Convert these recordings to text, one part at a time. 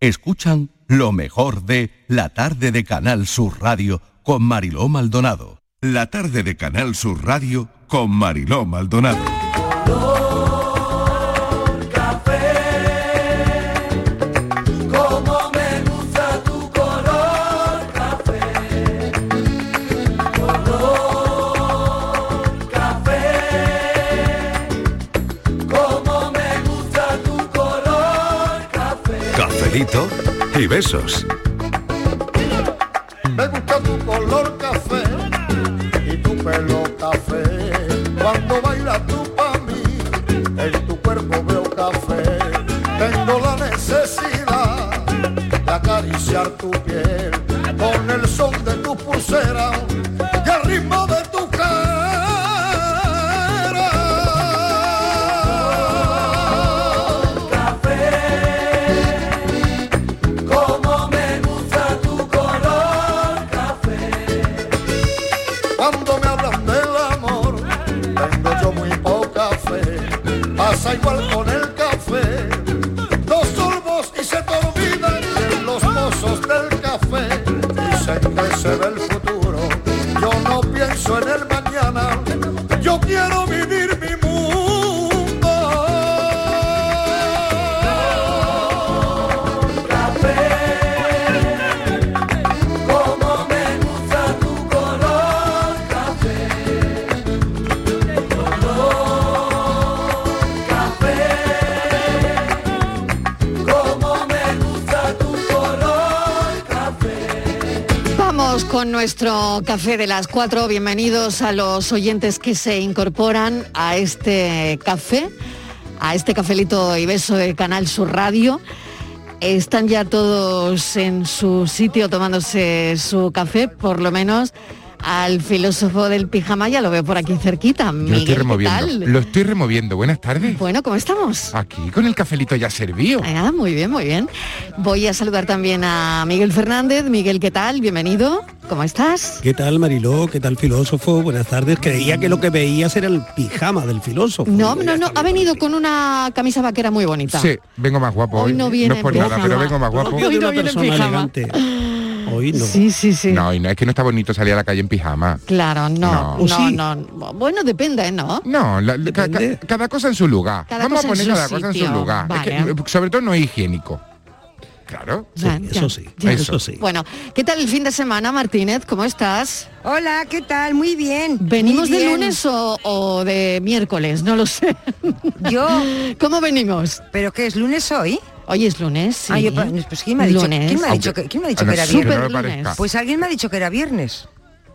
Escuchan lo mejor de La tarde de Canal Sur Radio con Mariló Maldonado. La tarde de Canal Sur Radio con Mariló Maldonado. Y besos. Con nuestro café de las cuatro. Bienvenidos a los oyentes que se incorporan a este café, a este cafelito y beso de Canal Sur Radio. Están ya todos en su sitio tomándose su café, por lo menos al filósofo del pijama, ya lo veo por aquí cerquita. Lo Miguel, estoy ¿qué removiendo. tal? Lo estoy removiendo. Buenas tardes. Bueno, ¿cómo estamos? Aquí con el cafelito ya servido. Ah, muy bien, muy bien. Voy a saludar también a Miguel Fernández. Miguel, ¿qué tal? Bienvenido. ¿Cómo estás? ¿Qué tal Mariló? ¿Qué tal filósofo? Buenas tardes. Creía que lo que veías era el pijama del filósofo. No, no, no. Ha venido con una camisa vaquera muy bonita. Sí, vengo más guapo hoy. Hoy no viene es por nada, pero vengo más guapo. Hoy no viene en pijama. Hoy no. Sí, sí, sí. No, y no es que no está bonito salir a la calle en pijama. Claro, no, No. no, ¿O sí? Bueno, depende, ¿no? No, la- ca- ca- cada cosa en su lugar. Cada Vamos a poner cada cosa en su lugar. Es que, Vale. sobre todo no es higiénico. Claro. Ya, ya, ya. Eso. Bueno, ¿qué tal el fin de semana, Martínez? ¿Cómo estás? Hola, ¿qué tal? Muy bien. ¿Venimos muy de lunes o, o de miércoles? No lo sé. Yo. ¿Cómo venimos? ¿Pero qué es lunes hoy? Hoy es lunes, sí. Ah, yo, pues ¿quién me ha dicho, Lunes. ¿quién me ha dicho, que, quién me ha dicho que era viernes? lunes. Pues alguien me ha dicho que era viernes.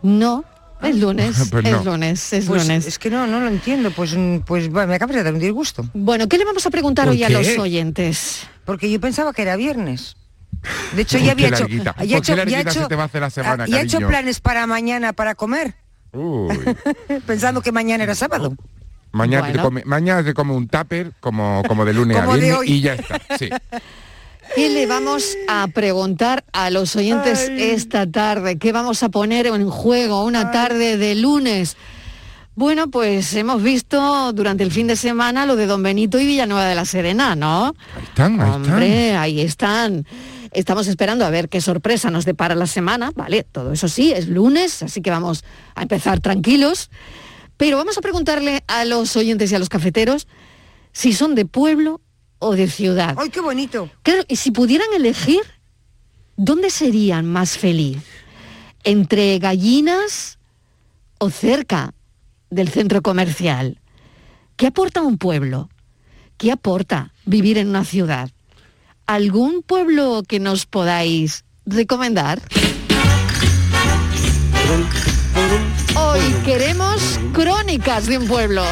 No, es lunes, Pues es no. lunes, es Pues lunes. Es que no, no lo entiendo. Pues, mm, pues bueno, me acabas de dar un disgusto. Bueno, ¿qué le vamos a preguntar ¿Por hoy a los oyentes? Porque yo pensaba que era viernes. De hecho, Uy, ya había hecho, ya he ¿Por hecho, ya hecho- te va a hacer la semana, ah, ya he hecho planes para mañana para comer, Uy. pensando que mañana era sábado. Mañana, te come, mañana te come un tupper como, como de lunes a Como viernes y ya está. Sí. ¿Qué le vamos a preguntar a los oyentes esta tarde? ¿Qué vamos a poner en juego una tarde de lunes? Bueno, pues hemos visto durante el fin de semana lo de Don Benito y Villanueva de la Serena, ¿no? Ahí están, ahí Hombre, ahí están. Estamos esperando a ver qué sorpresa nos depara la semana, ¿vale? Todo eso sí, es lunes, así que vamos a empezar tranquilos. Pero vamos a preguntarle a los oyentes y a los cafeteros si son de pueblo o de ciudad. ¡Ay, qué bonito! Claro, y si pudieran elegir, ¿dónde serían más feliz? ¿Entre gallinas o cerca del centro comercial? ¿Qué aporta un pueblo? ¿Qué aporta vivir en una ciudad? ¿Algún pueblo que nos podáis recomendar? Hoy queremos crónicas de un pueblo.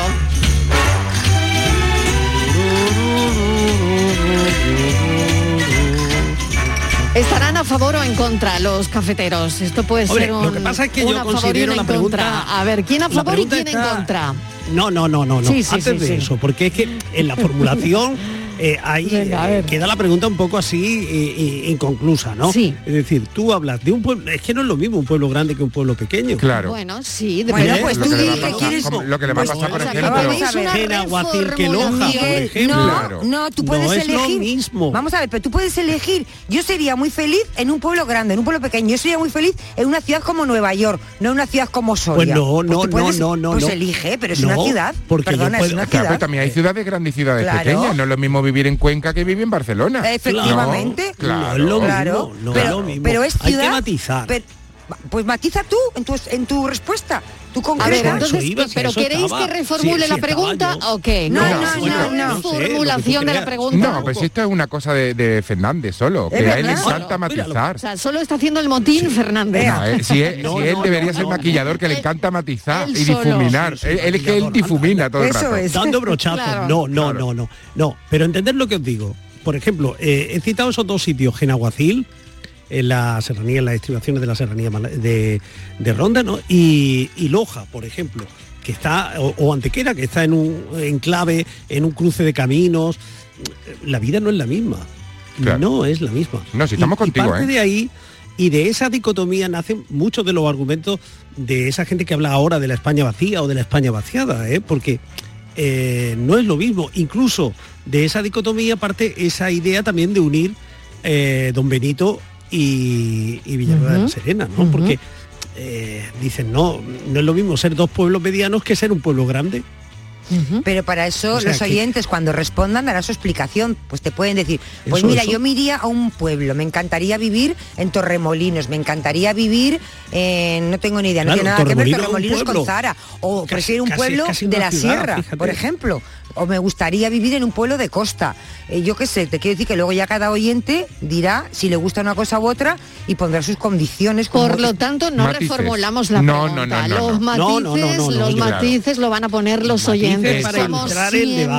¿Estarán a favor o en contra los cafeteros? Esto puede Hombre, ser un, lo que pasa es que yo considero la pregunta- contra. A ver, ¿quién a favor y quién en contra? No, no, no, no, no. Sí, sí, Antes sí, de eso, porque es que en la formulación eh, ahí Venga, eh, queda la pregunta un poco así eh, inconclusa, ¿no? Sí. Es decir, tú hablas de un pueblo, es que no es lo mismo un pueblo grande que un pueblo pequeño. Claro. Bueno, sí, Bueno, depende. pues lo tú que le di que pasar- quieres- como- lo que le va a pues, pasar, por ejemplo. Gen Aguacil que Loja, por ejemplo. no, Claro. no, tú No puedes es lo elegir. mismo. Vamos a ver, pero tú puedes elegir. Yo sería muy feliz en un pueblo grande, en un pueblo pequeño. Yo sería muy feliz en una ciudad como Nueva York, no en una ciudad como Soria. Pues no, Pues no, puedes- no, no, Pues no. elige, pero es No, una ciudad. porque Perdona, es una Claro, pero ciudad. también hay ciudades grandes y ciudades Claro. pequeñas. No es lo mismo vivir en Cuenca que vivir en Barcelona. Efectivamente. Claro. No es lo mismo, Claro, no pero, es lo mismo. pero es Hay que ciudad. matizar. pero- pues matiza tú en tu, en tu respuesta. Tú A ver, entonces, iba, si ¿pero queréis estaba. que reformule Sí, la sí, pregunta o qué? No, No, no, no, una no. tú reformulación de la pregunta. No, pues esto es una cosa de, de Fernández solo, Es que a él le encanta Bueno, míralo. matizar. O sea, solo está haciendo el motín Fernández. No, eh, si él, No, si él no, debería no, ser no. maquillador, que le Él- encanta matizar él y difuminar. Sí, sí, él, él es que él difumina todo el Eso rato. es. dando brochazos. No, no, no, no, no. Pero entender lo que os digo. Por ejemplo, eh, he citado esos dos sitios, Genaguacil, en la serranía, en las estribaciones de la serranía de, de Ronda, ¿no? Y, y Loja, por ejemplo, que está, o, o Antequera, que está en un enclave, en un cruce de caminos. La vida no es la misma. Claro. No es la misma. No, si estamos Y- y contigo, parte ¿eh? de ahí y de esa dicotomía nacen muchos de los argumentos de esa gente que habla ahora de la España vacía o de la España vaciada, ¿eh? porque eh, no es lo mismo. Incluso de esa dicotomía parte esa idea también de unir eh, Don Benito y, y Villanueva de la Ujú, Serena, ¿no? Porque eh, dicen, no, no es lo mismo ser dos pueblos medianos que ser un pueblo grande. Pero para eso O sea los que- oyentes cuando respondan darán su explicación. Pues te pueden decir, pues Eso, mira, eso. yo me iría a un pueblo, me encantaría vivir en Torremolinos, me encantaría vivir en, no tengo ni idea, no tiene nada que ver Torremolinos con. Zara. O Casi- prefiero un casi- pueblo casi de la ciudad, sierra, fíjate. por ejemplo. O me gustaría vivir en un pueblo de costa. Eh, yo qué sé, te quiero decir que luego ya cada oyente dirá si le gusta una cosa u otra y pondrá sus condiciones. como- Por lo tanto, no Matices. reformulamos la No, pregunta. no, no, no, los matices, No, no, no, no, no, los claro. matices lo van a poner los oyentes para como debate,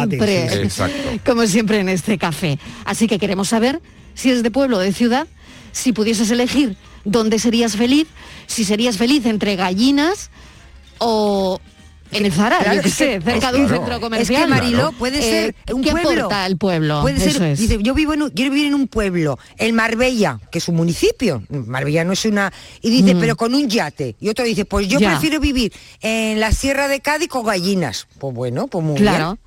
siempre. sí, sí. Exacto. Como siempre en este café. Así que queremos saber si eres de pueblo o de ciudad, si pudieses elegir dónde serías feliz, si serías feliz entre gallinas o en el Zara, Claro, yo es que- sé, cerca es de un centro Es comercial. que Mariló puede Eh, ser un ¿Qué pueblo. el pueblo? Puede Eso ser, es. dice, yo vivo en un- quiero vivir en un pueblo, el Marbella, que es un municipio. Marbella no es una. Y dice, pero con un yate. Y otro dice, pues yo Mm. Ya. prefiero vivir en la Sierra de Cádiz con gallinas. Pues bueno, pues muy Claro. bien.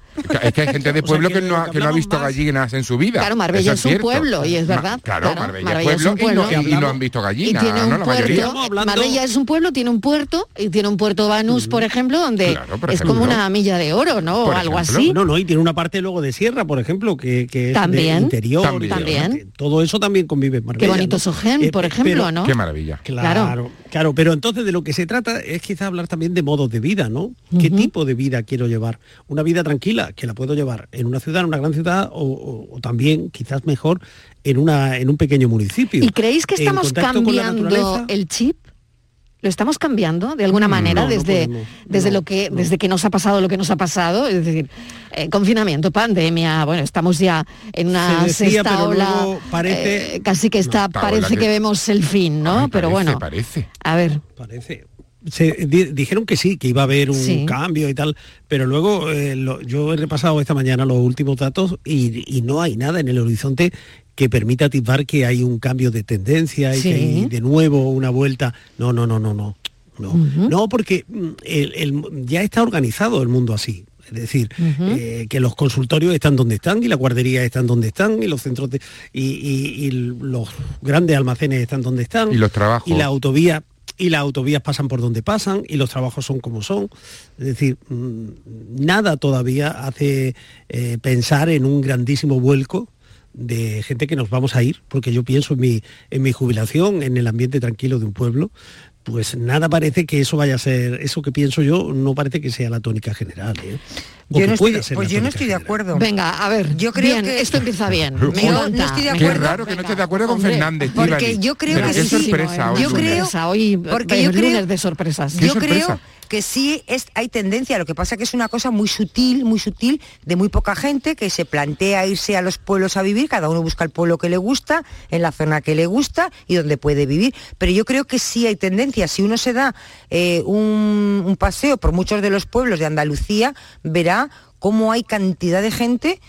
Es que hay gente de O sea, pueblo que que, no, ha, que no visto más- gallinas en su vida. Claro, Marbella es un cierto. pueblo y es Ma- verdad. Claro, Marbella, Marbella es pueblo, un y no- pueblo. Y, no han visto Y gallinas, tiene un ¿no? La mayoría. puerto, Estamos hablando- Marbella es un pueblo, tiene un puerto y tiene un puerto Banús, por ejemplo, donde Claro, por es como una milla de oro, ¿no? O algo ejemplo. así. No, no, y tiene una parte luego de sierra, por ejemplo, que, que es de También. interior. También. Todo eso también convive en Marbella. Qué bonito ¿no? Sogén, Eh, por pe- ejemplo, pero- ¿no? Qué maravilla. Claro, claro, pero entonces de lo que se trata es quizá hablar también de modos de vida, ¿no? ¿Qué tipo de vida quiero llevar? Una vida tranquila, que la puedo llevar en una ciudad, en una gran ciudad, o, o- o también, quizás mejor, en, una, en un pequeño municipio. ¿Y creéis que estamos cambiando el chip? ¿Lo estamos cambiando de alguna manera no, no desde, podemos, desde no, lo que no. desde que nos ha pasado lo que nos ha pasado? Es decir, eh, confinamiento, pandemia, bueno, estamos ya en una Se decía, sexta pero ola. luego parece- eh, casi que está, parece que... que- vemos el fin, ¿no? Ay, pero parece, bueno, Parece. a ver. Parece. Se, di- dijeron que sí, que iba a haber un Sí. cambio y tal, pero luego eh, lo- yo he repasado esta mañana los últimos datos y, y no hay nada en el horizonte que permita atisbar que hay un cambio de tendencia y Sí. que hay de nuevo una vuelta. No, no, no, no, no. No, no porque mm, el- el- ya está organizado el mundo así. Es decir, eh, que los consultorios están donde están y las guarderías están donde están y los centros de, y, y- y los grandes almacenes están donde están Y los trabajos. y la autovía y las autovías pasan por donde pasan y los trabajos son como son. Es decir, mm, nada todavía hace eh, pensar en un grandísimo vuelco de gente que nos vamos a ir, porque yo pienso en mi, en mi jubilación, en el ambiente tranquilo de un pueblo, pues nada parece que eso vaya a ser, eso que pienso yo, no parece que sea la tónica general. ¿eh? O Yo no estoy, pues yo no estoy de general. acuerdo. Venga, a ver. Yo creo bien, que- esto empieza bien. Me Yo no estoy de Qué acuerdo. raro que no estés de acuerdo con Hombre, Fernández, porque yo creo Pero que qué sí. sorpresa hoy. Yo creo- hoy porque yo creo- lunes de sorpresas. Qué Yo creo que sí es, hay tendencia, lo que pasa que es una cosa muy sutil, muy sutil, de muy poca gente que se plantea irse a los pueblos a vivir, cada uno busca el pueblo que le gusta, en la zona que le gusta y donde puede vivir. Pero yo creo que sí hay tendencia, si uno se da eh, un, un paseo por muchos de los pueblos de Andalucía, verá cómo hay cantidad de gente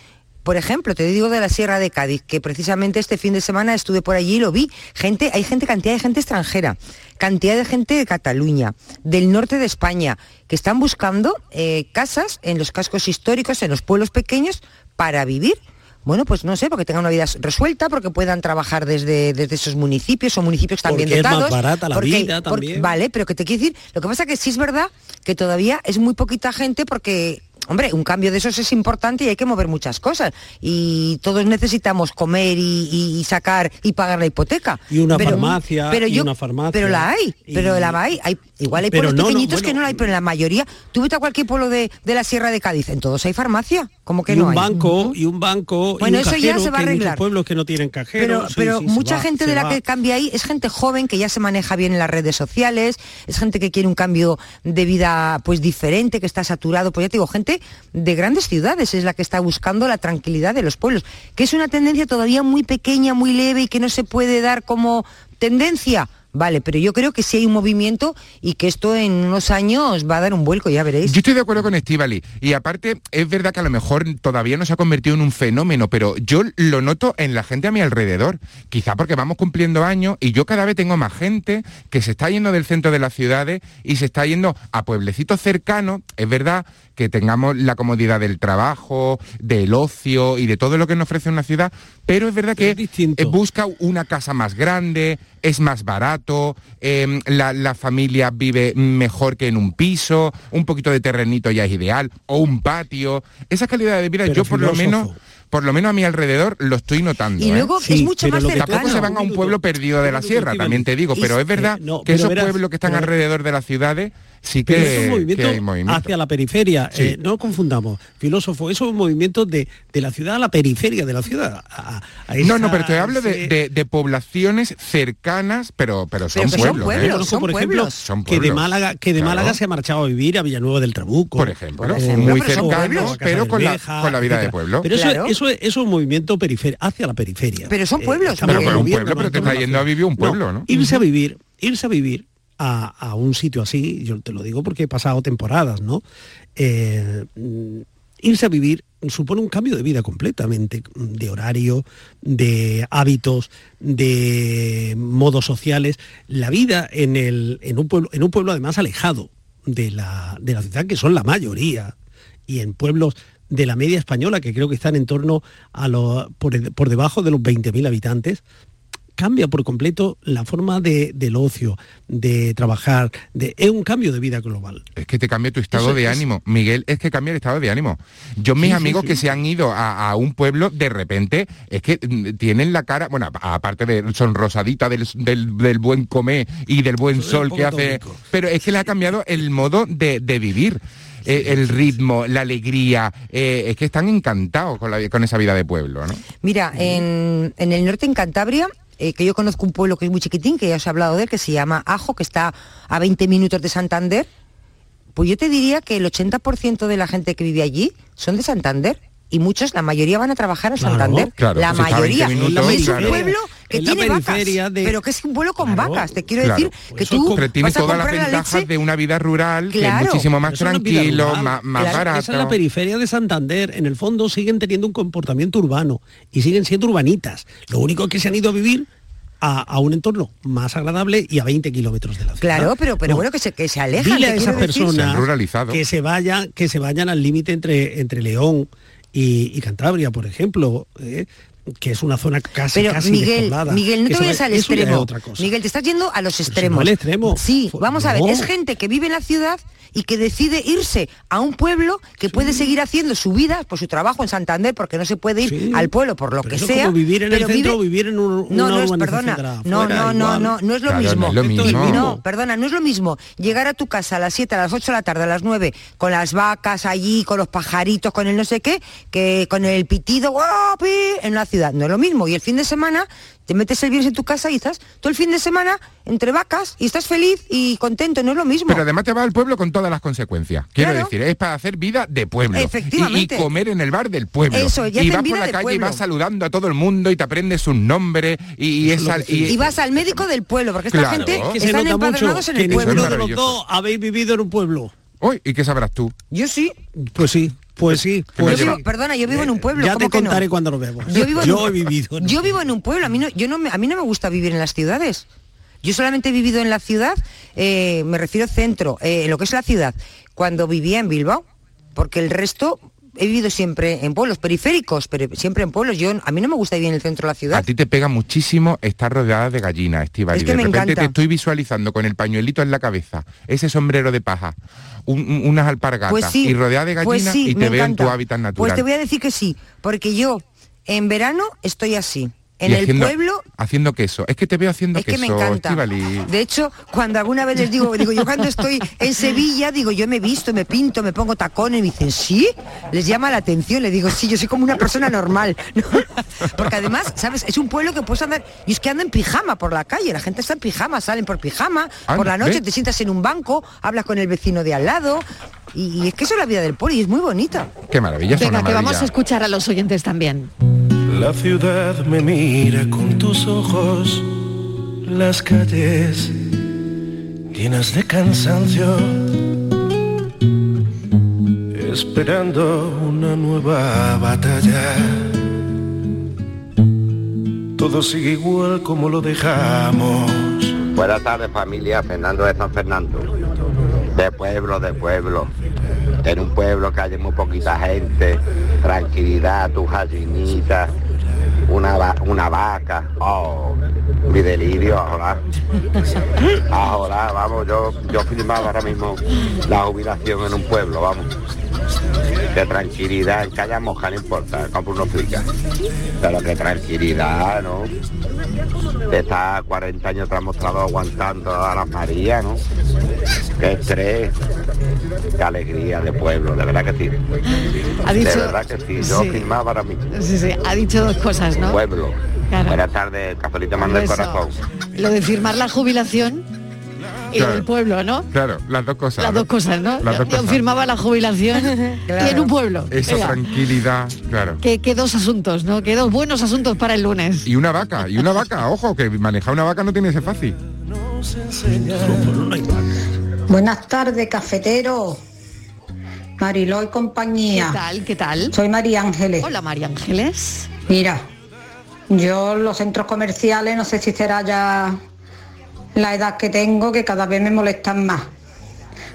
Por ejemplo, te digo de la Sierra de Cádiz, que precisamente este fin de semana estuve por allí y lo vi. Gente, hay gente, cantidad de gente extranjera, cantidad de gente de Cataluña, del norte de España, que están buscando eh, casas en los cascos históricos, en los pueblos pequeños, para vivir. Bueno, pues no sé, porque tengan una vida resuelta, porque puedan trabajar desde, desde esos municipios, o municipios bien Porque es más dotados. barata la porque- vida porque- también. vale, pero que te quiero decir, lo que pasa que sí es verdad que todavía es muy poquita gente porque, hombre, un cambio de esos es importante y hay que mover muchas cosas. Y todos necesitamos comer y, sacar y pagar la hipoteca. Y una Pero- farmacia, pero y yo- una farmacia. Pero la hay, Y- pero la hay. hay igual hay pueblos no, no, pequeñitos que no la hay, pero en la mayoría, tú vete a cualquier pueblo de, de la Sierra de Cádiz, en todos hay farmacia. ¿Cómo que y no un hay? banco, y un banco, Bueno, y un eso ya cajero, se va a hay arreglar. pueblos que no tienen cajero. Pero, sí, pero sí, se mucha va, gente de la va. que cambia ahí es gente joven que ya se maneja bien en las redes sociales, es gente que quiere un cambio de vida pues diferente, que está saturado, pues ya te digo, gente de grandes ciudades es la que está buscando la tranquilidad de los pueblos, que es una tendencia todavía muy pequeña, muy leve y que no se puede dar como tendencia. Vale, pero yo creo que sí hay un movimiento y que esto en unos años va a dar un vuelco, ya veréis. Yo estoy de acuerdo con Estivali. Y aparte, es verdad que a lo mejor todavía no se ha convertido en un fenómeno, pero yo lo noto en la gente a mi alrededor. Quizá porque vamos cumpliendo años y yo cada vez tengo más gente que se está yendo del centro de las ciudades y se está yendo a pueblecitos cercanos. Es verdad que tengamos la comodidad del trabajo, del ocio y de todo lo que nos ofrece una ciudad, pero es verdad que eh, busca una casa más grande, es más barato, eh, la, la familia vive mejor que en un piso, un poquito de terrenito ya es ideal, o un patio. Esa calidad de vida Pero yo por lo menos... Por lo menos a mi alrededor lo estoy notando. Y ¿eh? luego es mucho más que Tampoco cercano. se van a un pueblo perdido de la sierra, también te digo, pero es verdad Eh, no, que esos verás, pueblos que están alrededor de las ciudades sí Pero eso es que, un movimiento, que hay movimiento. hacia la periferia. Sí. eh, no confundamos, filósofo, eso es un movimiento de, de la ciudad a la periferia de la ciudad. a- a No, no, pero te hablo de, ese- de- de poblaciones cercanas, pero, pero son Pero que pueblos. ¿eh? Yo conozco, por ejemplo, Son que de pueblos. Málaga, que de Claro. Málaga se ha marchado a vivir a Villanueva del Trabuco. Por ejemplo, muy pero son cercanos, pueblos. pero con la, con la vida de pueblo. Pero eso, Claro. eso, es, eso es un movimiento perifer- hacia la periferia. Pero son Eh, pueblos, estamos Pero con un moviendo pueblo, pero te está yendo a vivir un pueblo, ¿no? Irse a vivir, irse a vivir a, a un sitio así, yo te lo digo porque he pasado temporadas, ¿no? Eh, irse a vivir supone un cambio de vida completamente, de horario, de hábitos, de modos sociales. La vida en, el, en, un, pueblo, en un pueblo además alejado de la, de la ciudad, que son la mayoría, y en pueblos de la media española, que creo que están en torno a los, por, por debajo de los 20.000 habitantes, cambia por completo la forma de, del ocio, de trabajar, de, es un cambio de vida global. Es que te cambia tu estado Eso de es- ánimo. Miguel, es que cambia el estado de ánimo. Yo, mis Sí, amigos sí. que se han ido a, a un pueblo, de repente, es que mm, tienen la cara, bueno, aparte de sonrosadita del, del- del buen comer y del buen Soy sol que hace, tónico. pero es que le ha cambiado el modo de, de vivir. eh, el ritmo, la alegría, eh, es que están encantados con, la, con esa vida de pueblo, ¿no? Mira, en, en el norte, en Cantabria, eh, que yo conozco un pueblo que es muy chiquitín, que ya os he hablado de él, que se llama Ajo, que está a 20 minutos de Santander, pues yo te diría que el 80% de la gente que vive allí son de Santander. Y muchos, la mayoría van a trabajar a Santander. claro, la pues está a 20 mayoría. minutos, y es un pueblo que tiene vacas, de- pero que es un pueblo con Claro, vacas. Te quiero claro. decir que tú Pero tiene vas a todas las la ventajas de una vida rural, que es muchísimo más tranquilo, rural. más, más Claro, barato. Esa es la periferia de Santander. En el fondo siguen teniendo un comportamiento urbano y siguen siendo urbanitas. Lo único es que se han ido a vivir a, a un entorno más agradable y a 20 kilómetros de la ciudad. Claro, pero, pero No. bueno, que se, que se alejan. Dile a esas personas ruralizado. que se vayan, que se vayan al límite entre, entre León y, Cantabria, por ejemplo, ¿eh? Que es una zona casi, Pero casi Miguel, despoblada. Miguel, no te vayas va- al extremo. otra cosa. Miguel, te estás yendo a los extremos. al extremo. Sí, vamos a ver, es gente que vive en la ciudad y que decide irse a un pueblo que puede seguir haciendo su vida por su trabajo en Santander porque no se puede ir Sí. al pueblo por lo Pero que eso sea. como vivir en el pero centro o vive- vivir en un- no, una no es, perdona, no, no, no, no, no es lo Claro, no mismo. es lo mismo. No, perdona, no es lo mismo llegar a tu casa a las 7, a las 8 de la tarde, a las 9, con las vacas allí, con los pajaritos, con el no sé qué, que con el pitido guapi en la ciudad. No es lo mismo. Y el fin de semana te metes el viernes en tu casa y estás todo el fin de semana entre vacas y estás feliz y contento. No es lo mismo. Pero además te vas al pueblo con todas las consecuencias. Quiero Claro. decir, es para hacer vida de pueblo. Y- Efectivamente. Y, comer en el bar del pueblo. Eso, ya y vas por la calle y vas saludando a todo el mundo y te aprendes un nombre y, y esa- vas al médico del pueblo, porque esta Claro. gente que se están nota mucho empadronados en el pueblo. ninguno de los maravilloso. dos habéis vivido en un pueblo. Uy, ¿y qué sabrás tú? Yo sí. Pues sí. Pues sí, Yo pues vivo- sí. perdona, yo vivo en un pueblo. Ya ¿cómo te que no? contaré cuando nos vemos. Yo vivo en un- he vivido. en- Yo vivo en un pueblo, a mí no, yo no me, a mí no me gusta vivir en las ciudades. Yo solamente he vivido en la ciudad, eh, me refiero centro, eh, lo que es la ciudad, cuando vivía en Bilbao, porque el resto he vivido siempre en pueblos periféricos, pero siempre en pueblos. Yo a mí no me gusta vivir en el centro de la A ciudad. ti te pega muchísimo estar rodeada de gallinas, Estivali. Es que de me repente encanta. te estoy visualizando con el pañuelito en la cabeza, ese sombrero de paja, un- un- unas alpargatas Pues sí, y rodeada de gallinas pues sí, y te veo en tu hábitat natural. Pues te voy a decir que sí, porque yo en verano estoy así. En Y el haciendo- pueblo Haciendo queso. Es que te veo haciendo Es que queso, me encanta. Estíbaliz. De hecho, cuando alguna vez les digo, digo, yo cuando estoy en Sevilla, digo, yo me visto, me pinto, me pongo tacones, y me dicen, ¿sí? Les llama la atención, les digo, sí, yo soy como una persona normal. ¿no? Porque además, ¿sabes? Es un pueblo que puedes andar, y es que anda en pijama por la calle, la gente está en pijama, salen por pijama, Anda, por la noche ¿ves? te sientas en un banco, hablas con el vecino de al lado, y, y es que eso es la vida del pueblo, y es muy bonita. Qué maravilla, Venga, que vamos a escuchar a los oyentes también. La ciudad me mira con tus ojos, las calles llenas de cansancio, esperando una nueva batalla. Todo sigue igual como lo dejamos. Buenas tardes familia, Fernando de San Fernando. De pueblo, de pueblo. En un pueblo que haya muy poquita gente, tranquilidad, tus gallinitas, una, una vaca. Oh, mi delirio, ojalá. Ojalá, vamos, yo, yo firmaba ahora mismo la jubilación en un pueblo, vamos. De tranquilidad, en haya moja, no importa, compro unos fricas. Pero que tranquilidad, ¿no? de estar 40 años trasmostrado aguantando a la María, ¿no? Qué estrés, qué alegría de pueblo, de verdad que sí. Ha dicho- de verdad que sí, yo sí. firmaba ahora mismo. Sí, sí, ha dicho dos cosas, ¿no? Pueblo. Claro. Buenas tardes, cafelito manda el corazón. Lo de firmar la jubilación y Claro. del pueblo, ¿no? Claro, las dos cosas. Las ¿no? dos cosas, ¿no? Las dos Yo cosas. firmaba la jubilación y en un pueblo. Esa tranquilidad, claro. que, que dos asuntos, ¿no? Que dos buenos asuntos para el lunes. Y una vaca, y una vaca, ojo, que manejar una vaca no tiene que ser fácil. Buenas tardes, cafetero. Mariló y ¿Qué compañía. tal? ¿Qué tal? Soy María Ángeles. Hola, María Ángeles. Mira, yo los centros comerciales, no sé si será ya la edad que tengo, que cada vez me molestan más.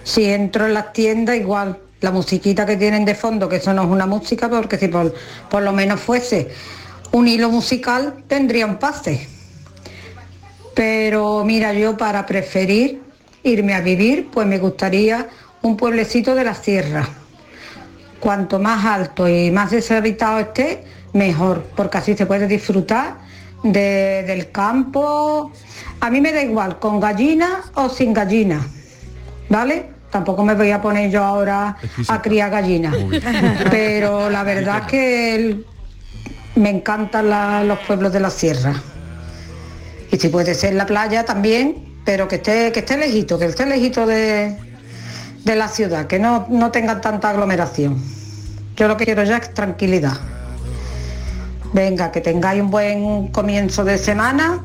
Si entro en las tiendas, igual, la musiquita que tienen de fondo, que eso no es una música, porque si por, lo menos fuese un hilo musical, tendría un pase. Pero mira, yo para preferir irme a vivir, pues me gustaría un pueblecito de la sierra. Cuanto más alto y más deshabitado esté, mejor, porque así se puede disfrutar de- del campo. A mí me da igual, con gallina o sin gallina, ¿vale? Tampoco me voy a poner yo ahora a criar gallinas. Pero la verdad es que el- me encantan la- los pueblos de la sierra. Y si puede ser la playa también, pero que esté, que esté lejito, que esté lejito de, de la ciudad, que no, no tengan tanta aglomeración. Yo lo que quiero ya es tranquilidad. Venga, que tengáis un buen comienzo de semana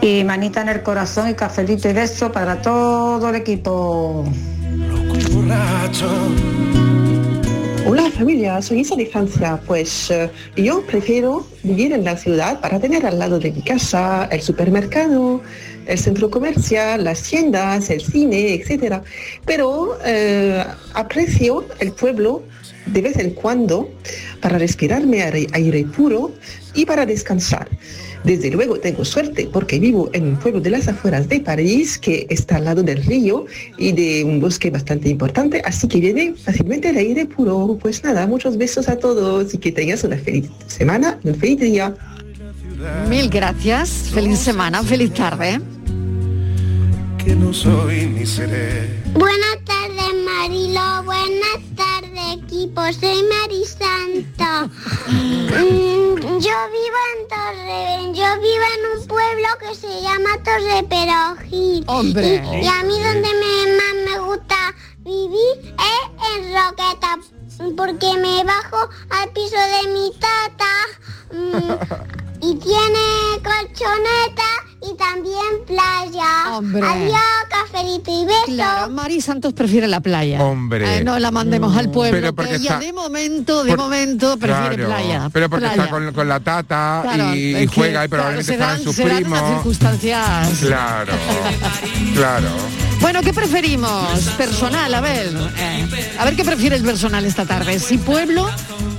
y manita en el corazón y cafelito y beso para todo el equipo. Hola familia, soy Isa de Francia. Pues eh, yo prefiero vivir en la ciudad para tener al lado de mi casa el supermercado, el centro comercial, las tiendas, el cine, etc. Pero eh, aprecio el pueblo de vez en cuando para respirarme aire, aire puro y para descansar. Desde luego tengo suerte porque vivo en un pueblo de las afueras de París que está al lado del río y de un bosque bastante importante, así que viene fácilmente el aire puro. Pues nada, muchos besos a todos y que tengas una feliz semana, un feliz día. Mil gracias. Feliz semana, feliz tarde. Que no soy ni seré. Buenas tardes, Marilo. Buenas tardes, equipo. Soy Mari Santo. Mm, yo vivo en Torre, yo vivo en un pueblo que se llama Torre Perojil. Hombre. Y, y a mí donde me, más me gusta vivir es en Roqueta, porque me bajo al piso de mi tata mm, y tiene colchoneta y también playa. Hombre. Adiós, café cafelito y besos. Claro, Mari Santos prefiere la playa. Hombre. Eh, no la mandemos al pueblo, Pero porque ella está- de momento, de por- momento prefiere Claro, playa. Pero porque playa. está con, con la tata Claro, y, que, juega y claro, probablemente se dan- estarán sus se dan unas primos. circunstancias. Claro, claro. Bueno, ¿qué preferimos? Personal, a ver. eh, a ver qué prefiere el personal esta tarde. Si pueblo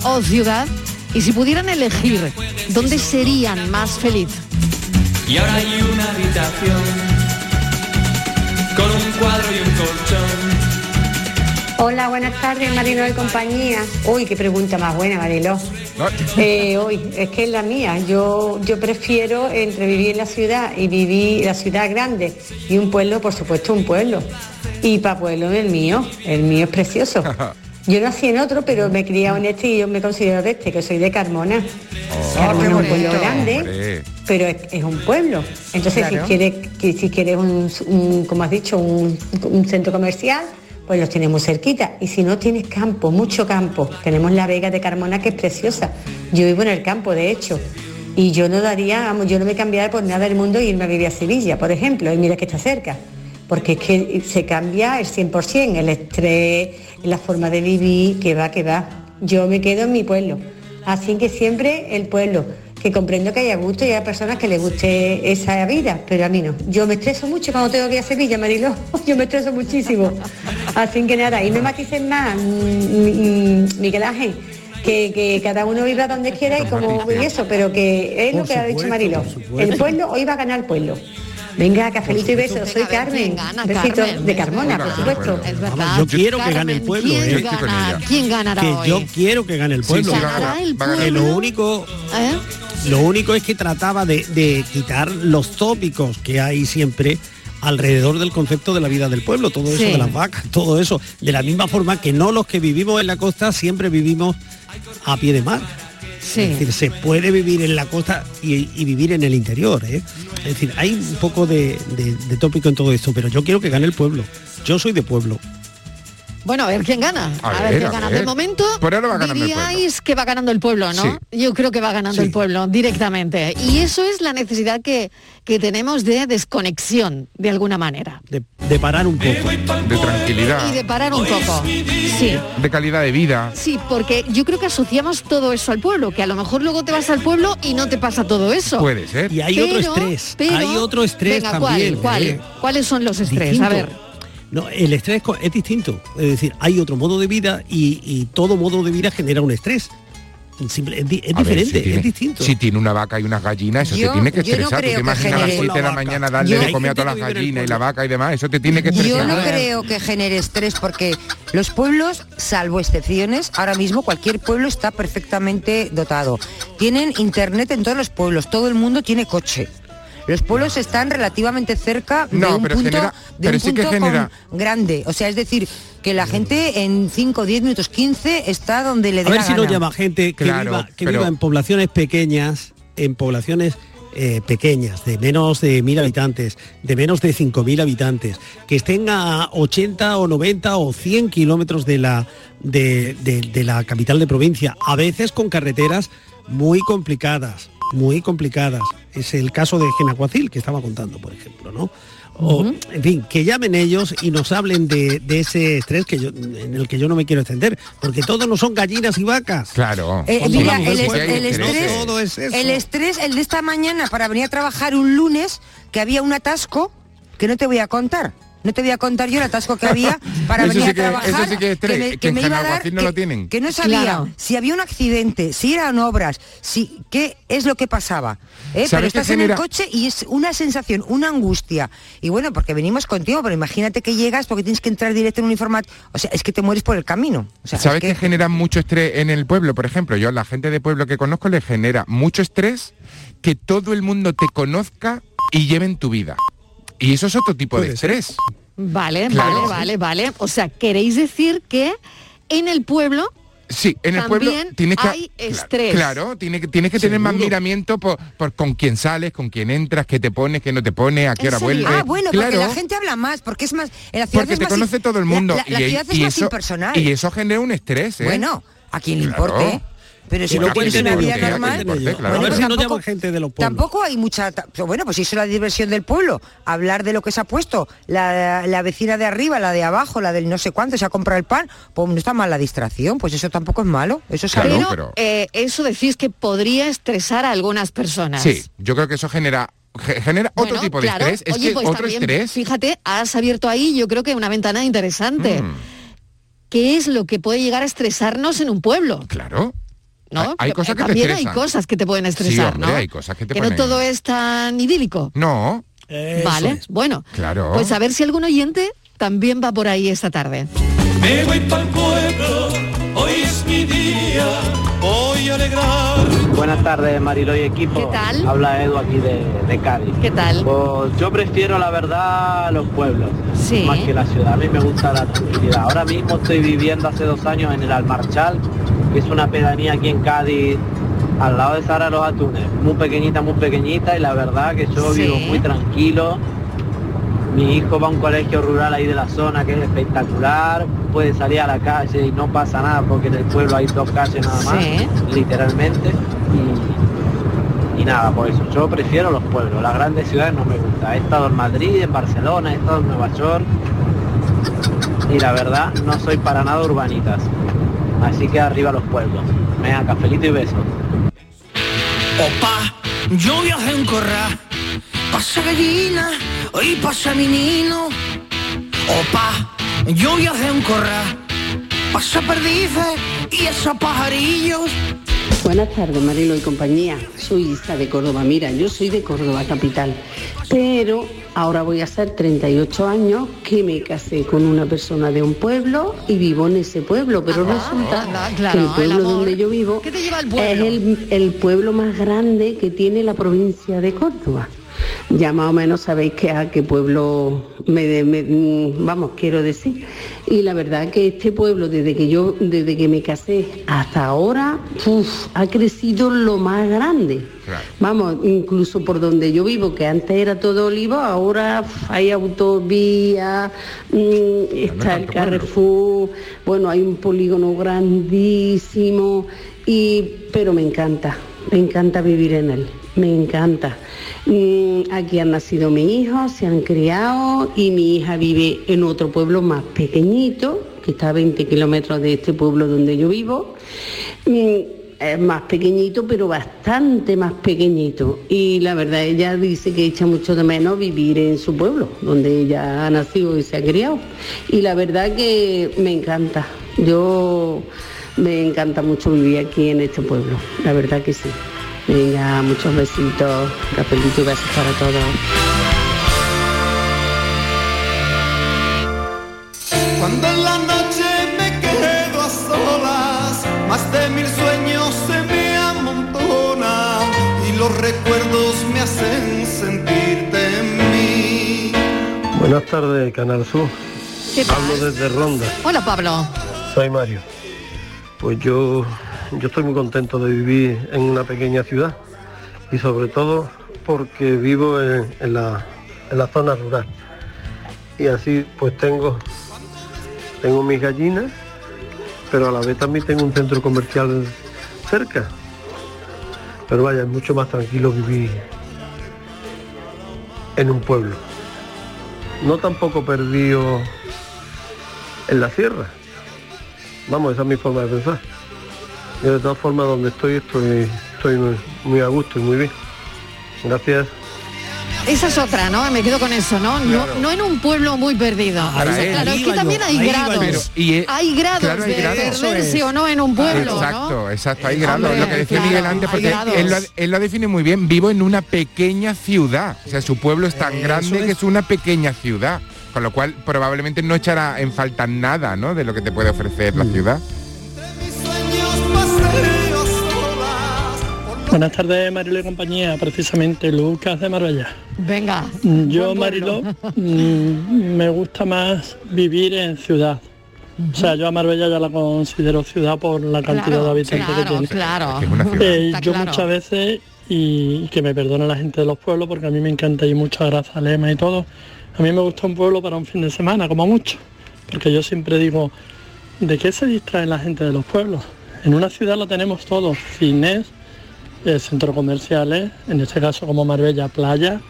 o ciudad. Y si pudieran elegir, ¿dónde serían más felices? Y ahora hay una habitación con un cuadro y un colchón. Hola, buenas tardes, Marilo y compañía. Uy, qué pregunta más buena, Marilo. Eh, uy, es que es la mía. Yo, yo prefiero entre vivir en la ciudad y vivir la ciudad grande y un pueblo, por supuesto, un pueblo. Y para pueblo el mío, el mío es precioso. Yo nací en otro, pero me he criado en este y yo me considero de este, que soy de Carmona. Carmona es un pueblo grande, pero es, es un pueblo. Entonces, Claro. si quieres, si quieres un, un, como has dicho, un, un centro comercial, pues los tenemos cerquita. Y si no tienes campo, mucho campo, tenemos la Vega de Carmona que es preciosa. Yo vivo en el campo, de hecho. Y yo no daría, yo no me cambiaría por nada del mundo y irme a vivir a Sevilla, por ejemplo, y mira que está cerca. Porque es que se cambia el 100%, el estrés, la forma de vivir, que va, que va. Yo me quedo en mi pueblo. Así que siempre el pueblo, que comprendo que haya gusto y hay personas que les guste esa vida, pero a mí no. Yo me estreso mucho cuando tengo que ir a Sevilla, Mariló. Yo me estreso muchísimo. Así que nada, y no maticen más, mm, mm, Miguel Ángel, que, que cada uno viva donde quiera y como y eso, pero que es lo que ha dicho supuesto. El pueblo hoy va a ganar el pueblo. Venga, cafelito y besos, soy Carmen. Carmen? de Carmona, por supuesto. Es verdad. Vamos, yo quiero que gane el pueblo. ¿Quién, ¿eh? Gana- ella. ¿Quién ganará que hoy? yo quiero que gane el pueblo. lo único, ¿Eh? lo único es que trataba de, de quitar los tópicos que hay siempre alrededor del concepto de la vida del pueblo, todo eso Sí. de las vacas, todo eso, de la misma forma que no los que vivimos en la costa siempre vivimos a pie de mar. Sí. Es decir, se puede vivir en la costa y, y vivir en el interior. ¿eh? Es decir, hay un poco de, de- de tópico en todo esto, pero yo quiero que gane el pueblo. Yo soy de pueblo. Bueno, a ver quién gana. A A, ver, ver quién a gana. ver. De momento, Por ahora va ganando el diríais que va ganando el pueblo, ¿no? Sí. Yo creo que va ganando Sí. el pueblo directamente. Y eso es la necesidad que, que tenemos de desconexión, de alguna manera. De, de parar un poco. De tranquilidad, Y de parar un poco. Sí. de calidad de vida. Sí, porque yo creo que asociamos todo eso al pueblo, que a lo mejor luego te vas al pueblo y no te pasa todo eso. Puede ser. Y hay otro estrés, hay otro estrés venga, también, ¿cuál, cuál? ¿eh? ¿Cuáles son los estrés? Distinto. A ver. No, el estrés es distinto. Es decir, hay otro modo de vida y, y todo modo de vida genera un estrés. Simple- es, diferente, si tiene, es distinto. Si tiene una vaca y unas gallinas, eso Yo- te tiene que yo no estresar. ¿Tú creo te que imaginas a las genere- 7 de la Yo- mañana darle Yo- de comer a todas las gallinas y la vaca y demás? Eso te tiene que Yo estresar. no creo que genere estrés porque los pueblos, salvo excepciones, ahora mismo cualquier pueblo está perfectamente dotado. Tienen internet en todos los pueblos, todo el mundo tiene coche. Los pueblos están relativamente cerca de No, un pero punto, genera- de pero un sí punto genera- grande. O sea, es decir, que la gente en 5, 10 minutos, 15 está donde le A dé ver la si nos gana. llama gente que, Claro, viva, que pero- viva en poblaciones pequeñas, en poblaciones eh, pequeñas, de menos de mil habitantes, de menos de 5.000 habitantes, que estén a 80 o 90 o 100 kilómetros de la, de, de- de la capital de provincia, a veces con carreteras muy complicadas, muy complicadas. Es el caso de Genacuacil que estaba contando, por ejemplo, ¿no? O, en fin, que llamen ellos y nos hablen de, de ese estrés que yo, en el que yo no me quiero extender, porque todos no son gallinas y vacas. Claro. Eh, mira, el, es- pueblo, el no estrés, todo es eso. el estrés, el de esta mañana para venir a trabajar un lunes, que había un atasco, que no te voy a contar. No te voy a contar yo el atasco que había para Eso venir sí a que- trabajar. eso sí que es estrés, me, que en me iba a dar, Genaguacil no que, lo tienen. que no sabía Claro. si había un accidente, si eran obras, si qué es lo que pasaba. ¿eh? Pero ¿Sabes qué estás en el coche y es una sensación, una angustia. Y bueno, porque venimos contigo, pero imagínate que llegas porque tienes que entrar directo en un informático. O sea, es que te mueres por el camino. O sea, es ¿Sabes que- que genera mucho estrés en el pueblo? Por ejemplo, yo a la gente de pueblo que conozco le genera mucho estrés que todo el mundo te conozca y lleve en tu vida. Y eso es otro tipo de estrés. Vale, Claro. vale, vale, vale. O sea, queréis decir que en el pueblo Sí, en el pueblo También tienes que hay estrés. Claro, tienes que tienes que tener más miramiento por, por con quién sales, con quién entras, qué te pones, qué no te pones, a qué hora vuelves. Ah, bueno, claro, porque la gente habla más, porque es más... En la ciudad porque es te más conoce in- todo el mundo La, la y, ciudad es y más eso impersonal. y eso genera un estrés, ¿eh? Bueno, a quien le Claro. importe. Pero si tienes cuenten una no normal, tampoco- llaman gente de los pueblos. Tampoco hay mucha... pero Bueno, pues si eso es la diversión del pueblo. Hablar de lo que se ha puesto la, la vecina de arriba, la de abajo, la del no sé cuánto, se ha comprado el pan, pues no está mal la distracción, pues eso tampoco es malo. Eso es pero, algo- eh, eso decís que podría estresar a algunas personas. Sí, yo creo que eso genera ge- genera otro tipo de claro. estrés. Es Oye, que pues otro también, estrés. Fíjate, has abierto ahí, yo creo que una ventana interesante. Mm. ¿Qué es lo que puede llegar a estresarnos en un pueblo? Claro. ¿No? Hay- hay Que- cosas que te también hay estresan. cosas que te pueden estresar, sí, hombre, ¿no? hay cosas que te que ponen... no todo es tan idílico. No. vale, bueno. Claro. Pues a ver si algún oyente también va por ahí esta tarde. Me voy pa'l pueblo, hoy es mi día, voy a alegrar. Buenas tardes, Marilo y equipo. ¿Qué tal? Habla Edu aquí de, de Cádiz. ¿Qué tal? Pues yo prefiero, la verdad, los pueblos. Sí. Más que la ciudad. A mí me gusta la tranquilidad. Ahora mismo estoy viviendo hace dos años en el Almarchal, que es una pedanía aquí en Cádiz, al lado de Sara Los Atunes. Muy pequeñita, muy pequeñita, y la verdad que yo Sí. vivo muy tranquilo. Mi hijo va a un colegio rural ahí de la zona que es espectacular, puede salir a la calle y no pasa nada porque en el pueblo hay dos calles nada más, Sí. literalmente. Y, y nada, por eso yo prefiero los pueblos, las grandes ciudades no me gusta. He estado en Madrid, en Barcelona, he estado en Nueva York y la verdad no soy para nada urbanitas. Así que arriba los pueblos. Venga, cafelito y besos. Opa, yo viajé en corra, pasa gallina y pasa menino. Opa, yo viajé en corra, pasa perdices y esos pajarillos. Buenas tardes, Marilo y compañía. Soy Isa de Córdoba. Mira, yo soy de Córdoba capital, pero ahora voy a hacer 38 años que me casé con una persona de un pueblo y vivo en ese pueblo, pero resulta anda, claro, que el pueblo donde yo vivo ¿Qué te lleva al es el, el pueblo más grande que tiene la provincia de Córdoba. Ya más o menos sabéis que a qué pueblo me, me- mm, vamos, quiero decir. Y la verdad que este pueblo, desde que yo, desde que me casé hasta ahora, uf, ha crecido lo más grande. Vamos, incluso por donde yo vivo, que antes era todo olivo, ahora uf, hay autovía, mm, está el Carrefour, bueno, hay un polígono grandísimo, y, pero me encanta, me encanta vivir en él, me encanta. Aquí han nacido mis hijos, se han criado y mi hija vive en otro pueblo más pequeñito, que está a 20 kilómetros de este pueblo donde yo vivo. Mm, Es más pequeñito, pero bastante más pequeñito. Y la verdad, ella dice que echa mucho de menos vivir en su pueblo, donde ella ha nacido y se ha criado. Y la verdad que me encanta. Yo me encanta mucho vivir aquí en este pueblo, la verdad que sí. Venga, muchos besitos, capelito y besos para todos. Cuando en la noche me quedo a solas, más de mil sueños se me amontonan y los recuerdos me hacen sentirte en mí. Buenas tardes, Canal Sur. ¿Qué tal? Hablo desde Ronda. Hola Pablo. Soy Mario. Pues yo, yo estoy muy contento de vivir en una pequeña ciudad y sobre todo porque vivo en, la, en la zona rural. Y así pues tengo, tengo mis gallinas, pero a la vez también tengo un centro comercial cerca. Pero vaya, es mucho más tranquilo vivir en un pueblo. No tampoco perdido en la sierra. Vamos, esa es mi forma de pensar. Yo de todas formas donde estoy estoy, estoy muy, muy a gusto y muy bien. Gracias. Esa es otra, ¿no? Me quedo con eso, ¿no? No, no en un pueblo muy perdido. Claro, es que también yo, hay grados. Pero, y, eh, hay grados claro, hay de grados. perderse es. o no en un pueblo, exacto, ¿no? exacto, hay grados. Hombre, lo que decía claro, Miguel antes, porque grados. él lo, él lo define muy bien, vivo en una pequeña ciudad. O sea, su pueblo es tan grande es. que es una pequeña ciudad. Con lo cual probablemente no echará en falta nada, ¿no? De lo que te puede ofrecer la ciudad. Buenas tardes, Marilo y compañía, precisamente Lucas de Marbella. Venga. Yo, buen Marilo, mm, me gusta más vivir en ciudad. O sea, yo a Marbella ya la considero ciudad por la cantidad Claro, de habitantes claro, que tiene. claro. Eh, yo claro. muchas veces, y que me perdone la gente de los pueblos, porque a mí me encanta ir mucho a Grazalema y todo, a mí me gusta un pueblo para un fin de semana, como mucho. Porque yo siempre digo, ¿de qué se distraen la gente de los pueblos? En una ciudad lo tenemos todo, cines, eh, centros comerciales, en este caso como Marbella, playa,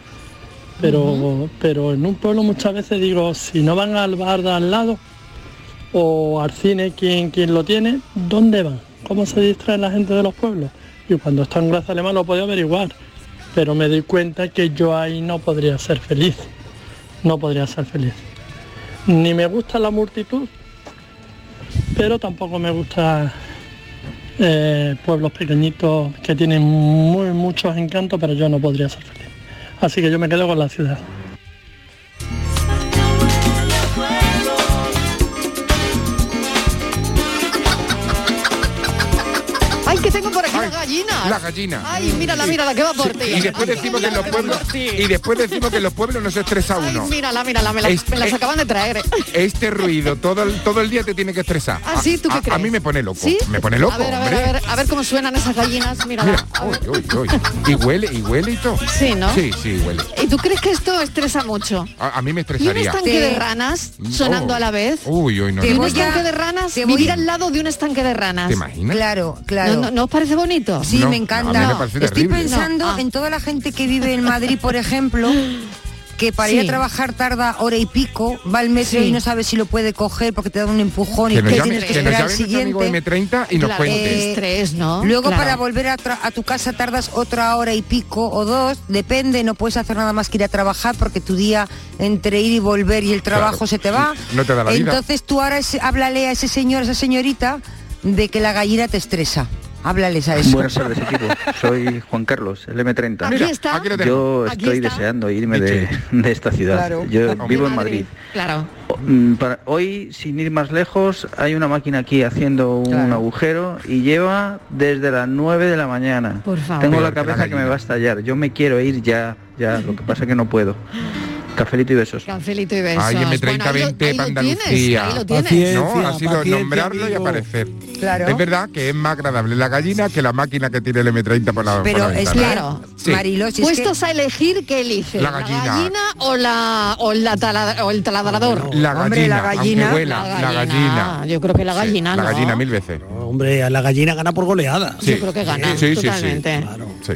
pero, pero en un pueblo muchas veces digo, si no van al bar de al lado o al cine quien, quien lo tiene, ¿dónde van? ¿Cómo se distrae la gente de los pueblos? Y cuando está en Gracia Alemán lo podía averiguar, pero me doy cuenta que yo ahí no podría ser feliz, no podría ser feliz. Ni me gusta la multitud, pero tampoco me gusta eh, pueblos pequeñitos que tienen muy muchos encantos, pero yo no podría ser feliz. Así que yo me quedo con la ciudad. Tengo por aquí la gallina. La gallina. Ay, mírala, mírala, que va por ti. Y después decimos que en los pueblos y después decimos que en los pueblos no se estresa Ay, uno. mírala, mírala, me, la- Es- me las eh, acaban de traer. Este ruido todo el, todo el día te tiene que estresar. Ah, sí, ¿tú qué a, crees? a mí me pone loco. ¿Sí? Me pone loco, A ver, a ver, hombre. a ver, a ver cómo suenan esas gallinas, mírala. Mira, uy, uy, uy. Y huele, y huele y todo. Sí, ¿no? Sí, sí, huele. ¿Y tú crees que esto estresa mucho? A, a mí me ¿Y un estresaría. estanque de ranas sonando Oh. a la vez? Uy, uy, no. ¿Y no, un no. estanque de ranas? Vivir al lado de un estanque de ranas. ¿Te imaginas? Claro, claro. ¿No, no, ¿no os parece bonito? Sí, No, me encanta. me Estoy terrible. pensando No, ah. en toda la gente que vive en Madrid, por ejemplo, que para ir Sí. a trabajar tarda hora y pico, va al metro Sí. y no sabe si lo puede coger porque te da un empujón y Que nos que llame, tienes que que esperar al siguiente. M30 y nos Claro, estrés, ¿no? Luego Claro. para volver a, tu casa tardas otra hora y pico o dos, depende, no puedes hacer nada más que ir a trabajar porque tu día entre ir y volver y el trabajo Claro. se te va. No te da la vida. Entonces tú ahora es- háblale a ese señor, a esa señorita, de que la gallina te estresa. Háblales a eso. Buenas tardes equipo, soy Juan Carlos, el M30. Aquí está. Yo Aquí estoy está. deseando irme de, de esta ciudad. Claro. Yo vivo en Madrid. Claro. Mm, hoy, sin ir más lejos, hay una máquina aquí haciendo un Claro. agujero y lleva desde las 9 de la mañana. Por favor. Tengo Peor la que la cabeza que me va a estallar. Yo me quiero ir ya, ya. Lo que pasa es que no puedo. Cafelito y besos. Cafelito y besos. Ay, M30 Bueno, ahí lo- 20 ahí para lo tienes, Andalucía. Ahí lo tienes. Paciencia. No, ha sido nombrarlo y aparecer. Claro. Es verdad que es más agradable la gallina que la máquina que tiene el M30 por la, por Pero la es. Claro. Sí. Mariló, si es que- Puestos a elegir, ¿qué eliges? La gallina. gallina o, la, o, la tala- o el taladrador? La gallina, Hombre, la gallina. la gallina. Yo creo que la Sí, gallina, La ¿no? gallina mil veces. Hombre, la gallina gana por goleada. Sí. Yo creo que gana, Sí, sí, sí. totalmente. Sí.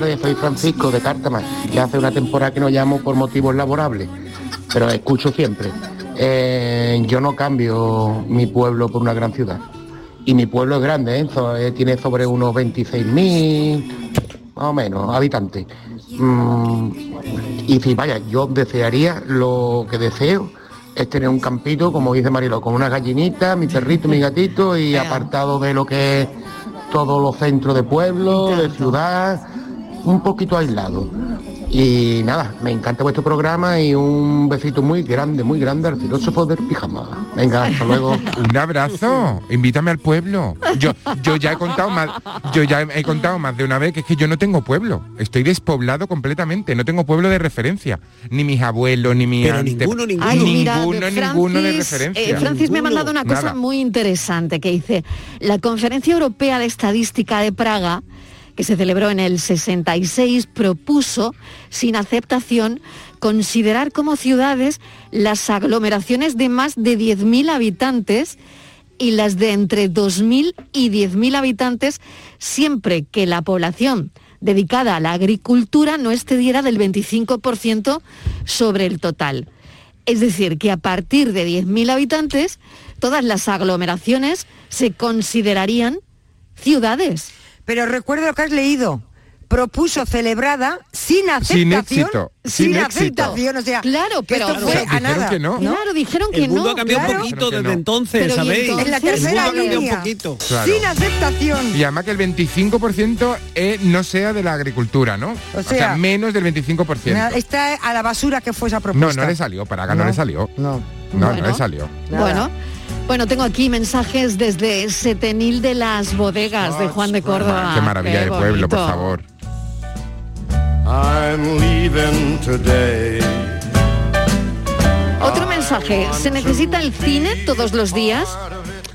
Tardes, soy Francisco de Cártama. Ya hace una temporada que no llamo por motivos laborables, pero escucho siempre. Eh, yo no cambio mi pueblo por una gran ciudad. Y mi pueblo es grande, ¿eh? So- eh, tiene sobre unos 26.000, más o menos, habitantes. Mm, y si vaya, yo desearía lo que deseo es tener un campito, como dice Marilo, con una gallinita, mi perrito, mi gatito y apartado de lo que es todos los centros de pueblo, de ciudad, un poquito aislado. Y nada, me encanta vuestro programa y un besito muy grande, muy grande al filósofo del pijama. Venga, hasta luego. Un abrazo, invítame al pueblo. Yo, yo ya he contado más, yo ya he contado más de una vez que es que yo no tengo pueblo. Estoy despoblado completamente, no tengo pueblo de referencia. Ni mis abuelos, ni mi Pero ante- ninguno, ninguno. Ay, mira, ninguno, de ninguno de Francis, referencia. eh, Francis me ha mandado una cosa Nada. muy interesante que dice, la Conferencia Europea de Estadística de Praga, que se celebró en el 66, propuso, sin aceptación, considerar como ciudades las aglomeraciones de más de 10.000 habitantes y las de entre 2.000 y 10.000 habitantes, siempre que la población dedicada a la agricultura no excediera del 25% sobre el total. Es decir, que a partir de 10.000 habitantes, todas las aglomeraciones se considerarían ciudades. Pero recuerda lo que has leído. Propuso celebrada sin aceptación. éxito, sin éxito. aceptación, o sea, Claro, que pero esto fue a nada. que no. Claro, dijeron que El mundo no. ha cambiado claro. un poquito desde no. entonces, Pero ¿y ¿sabéis? entonces? En la El mundo tercera ha cambiado un línea. poquito. Claro. Sin aceptación. Y además que el 25% eh, no sea de la agricultura, ¿no? O sea, menos del 25%. Está a la basura que fue esa No, propuesta. no le salió, para acá no, No. le salió. No. No, no le salió. Bueno, bueno, tengo aquí mensajes desde Setenil de las Bodegas de Juan de Córdoba. Qué maravilla de pueblo, por favor. I'm leaving today. Otro mensaje, ¿se necesita el cine todos los días?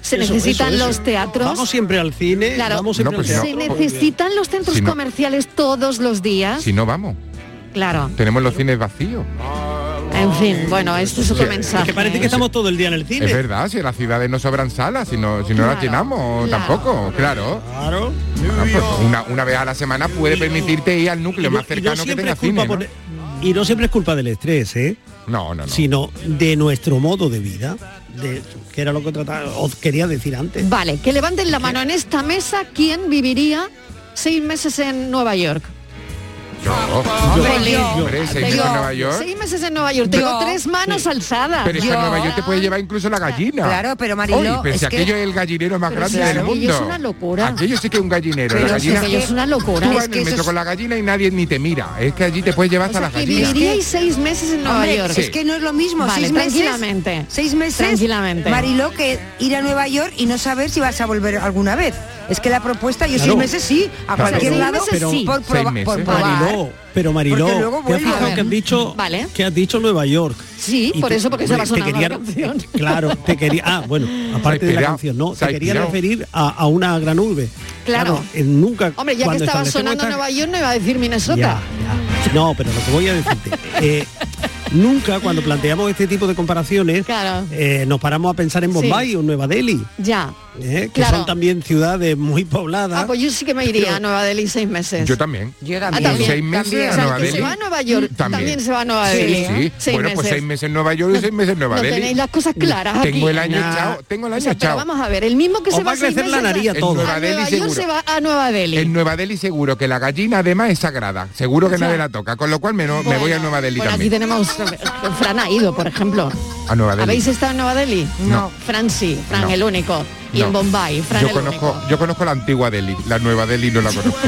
se Eso, necesitan eso, eso. los teatros. Vamos siempre al cine, Claro, vamos siempre No, pues al se necesitan los centros Si no- comerciales todos los días. Si no vamos, Claro. tenemos los cines vacíos. En fin, bueno, este es otro Sí. mensaje. Que parece que estamos todo el día en el cine. Es verdad, si en las ciudades no sobran salas, si no, si no las Claro, llenamos tampoco, claro. Claro. Ah, pues una, una vez a la semana puede permitirte ir al núcleo más cercano que tenga es cine. por- Y no siempre es culpa del estrés, ¿eh? No, no, no. Sino de nuestro modo de vida, de, que era lo que trataba, os quería decir antes. Vale, que levanten la mano en esta mesa quién viviría seis meses en Nueva York. Yo, Hombre, yo, hombre, seis meses en Nueva York. Seis meses en Nueva York. Tengo Yo. tres manos alzadas. Pero es que a Nueva York te puede llevar incluso la gallina. Claro, pero, Oye, pero es si que- aquello es el gallinero más Pero grande si del mundo. es una locura. Aquello sí que es un gallinero. Pero la gallina, es una locura. Tú vas Es en que el eso metro es- con la gallina y nadie ni te mira. Es que allí te puedes llevar hasta la Que gallina. viviríais seis meses en Nueva Hombre, York. es que no es lo mismo Vale, seis meses tranquilamente. seis meses Tranquilamente. Mariló que ir a Nueva York y no saber si vas a volver alguna vez es que la propuesta yo Claro. seis meses sí a Claro. cualquier Seis lado meses sí. por, Seis proba- meses. por probar Mariló, pero Mariló, Porque luego ¿te has fijado A que has dicho Vale. que has dicho Nueva York? Sí, Y por eso, porque hombre, estaba te sonando la canción. Claro, te quería. Ah, bueno, aparte de la canción, no, se te quería referir a, a una gran urbe. Claro. eh, nunca. Hombre, ya que estaba sonando esta- Nueva York, no iba a decir Minnesota. Ya, ya. No, pero lo que voy a decirte, eh, nunca cuando planteamos este tipo de comparaciones Claro. eh, nos paramos a pensar en Sí. Bombay o Nueva Delhi, Ya. Eh, que Claro. son también ciudades muy pobladas. Ah, pues yo sí que me iría a Nueva Delhi seis meses. Yo también. yo Ah, también, también. Seis meses también. a O sea, Nueva el que se va a Nueva York también, se va a Nueva Sí, Delhi. sí. Seis bueno, pues meses. seis meses en Nueva York y seis meses en Nueva No Delhi. tenéis las cosas claras Tengo el año Nah. echado. Tengo el O año sea, pero echado. vamos a ver, el mismo que Os se va a crecer la nariz a todos. Nueva Delhi seguro. se va a Nueva Delhi. En Nueva Delhi seguro que la gallina además es sagrada. Seguro que O sea, nadie la toca. Con lo cual me, voy a Nueva Delhi también. aquí tenemos Fran ha ido, por ejemplo. A Nueva Delhi. ¿Habéis estado en Nueva Delhi? No. Fran sí, Fran No. el único. Y No. en Bombay, Fran Yo conozco, único. yo conozco la antigua Delhi. La Nueva Delhi no la conozco.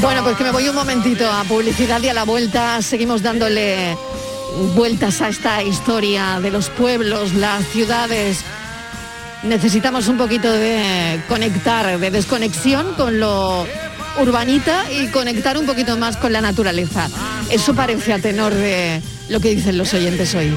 Bueno, pues que me voy un momentito a publicidad y a la vuelta seguimos dándole vueltas a esta historia de los pueblos, las ciudades. Necesitamos un poquito de conectar, de desconexión con lo urbanita y conectar un poquito más con la naturaleza. Eso parece a tenor de lo que dicen los oyentes hoy.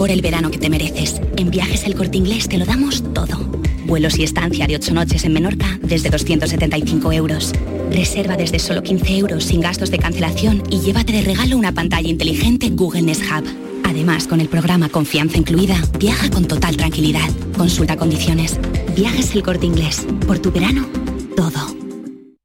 Por el verano que te mereces. En Viajes El Corte Inglés te lo damos todo. Vuelos y estancia de 8 noches en Menorca desde 275 euros. Reserva desde solo 15 euros sin gastos de cancelación y llévate de regalo una pantalla inteligente Google Nest Hub. Además, con el programa Confianza Incluida, viaja con total tranquilidad. Consulta condiciones. Viajes El Corte Inglés. Por tu verano, todo.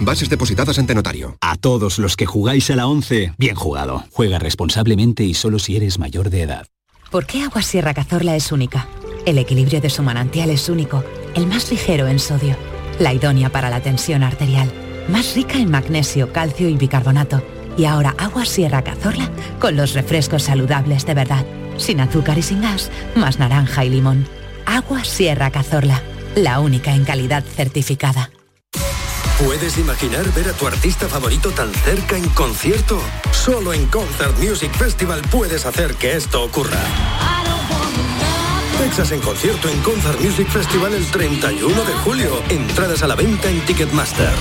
Bases depositadas ante notario. A todos los que jugáis a la 11, bien jugado. Juega responsablemente y solo si eres mayor de edad. ¿Por qué Agua Sierra Cazorla es única? El equilibrio de su manantial es único el más ligero en sodio, la idónea para la tensión arterial, más rica en magnesio, calcio y bicarbonato. Y ahora agua Sierra Cazorla con los refrescos saludables de verdad, sin azúcar y sin gas, más naranja y limón. Agua Sierra Cazorla, la única en calidad certificada. ¿Puedes imaginar ver a tu artista favorito tan cerca en concierto? Solo en Concert Music Festival puedes hacer que esto ocurra. Texas en concierto en Concert Music Festival el 31 de julio. Entradas a la venta en Ticketmaster.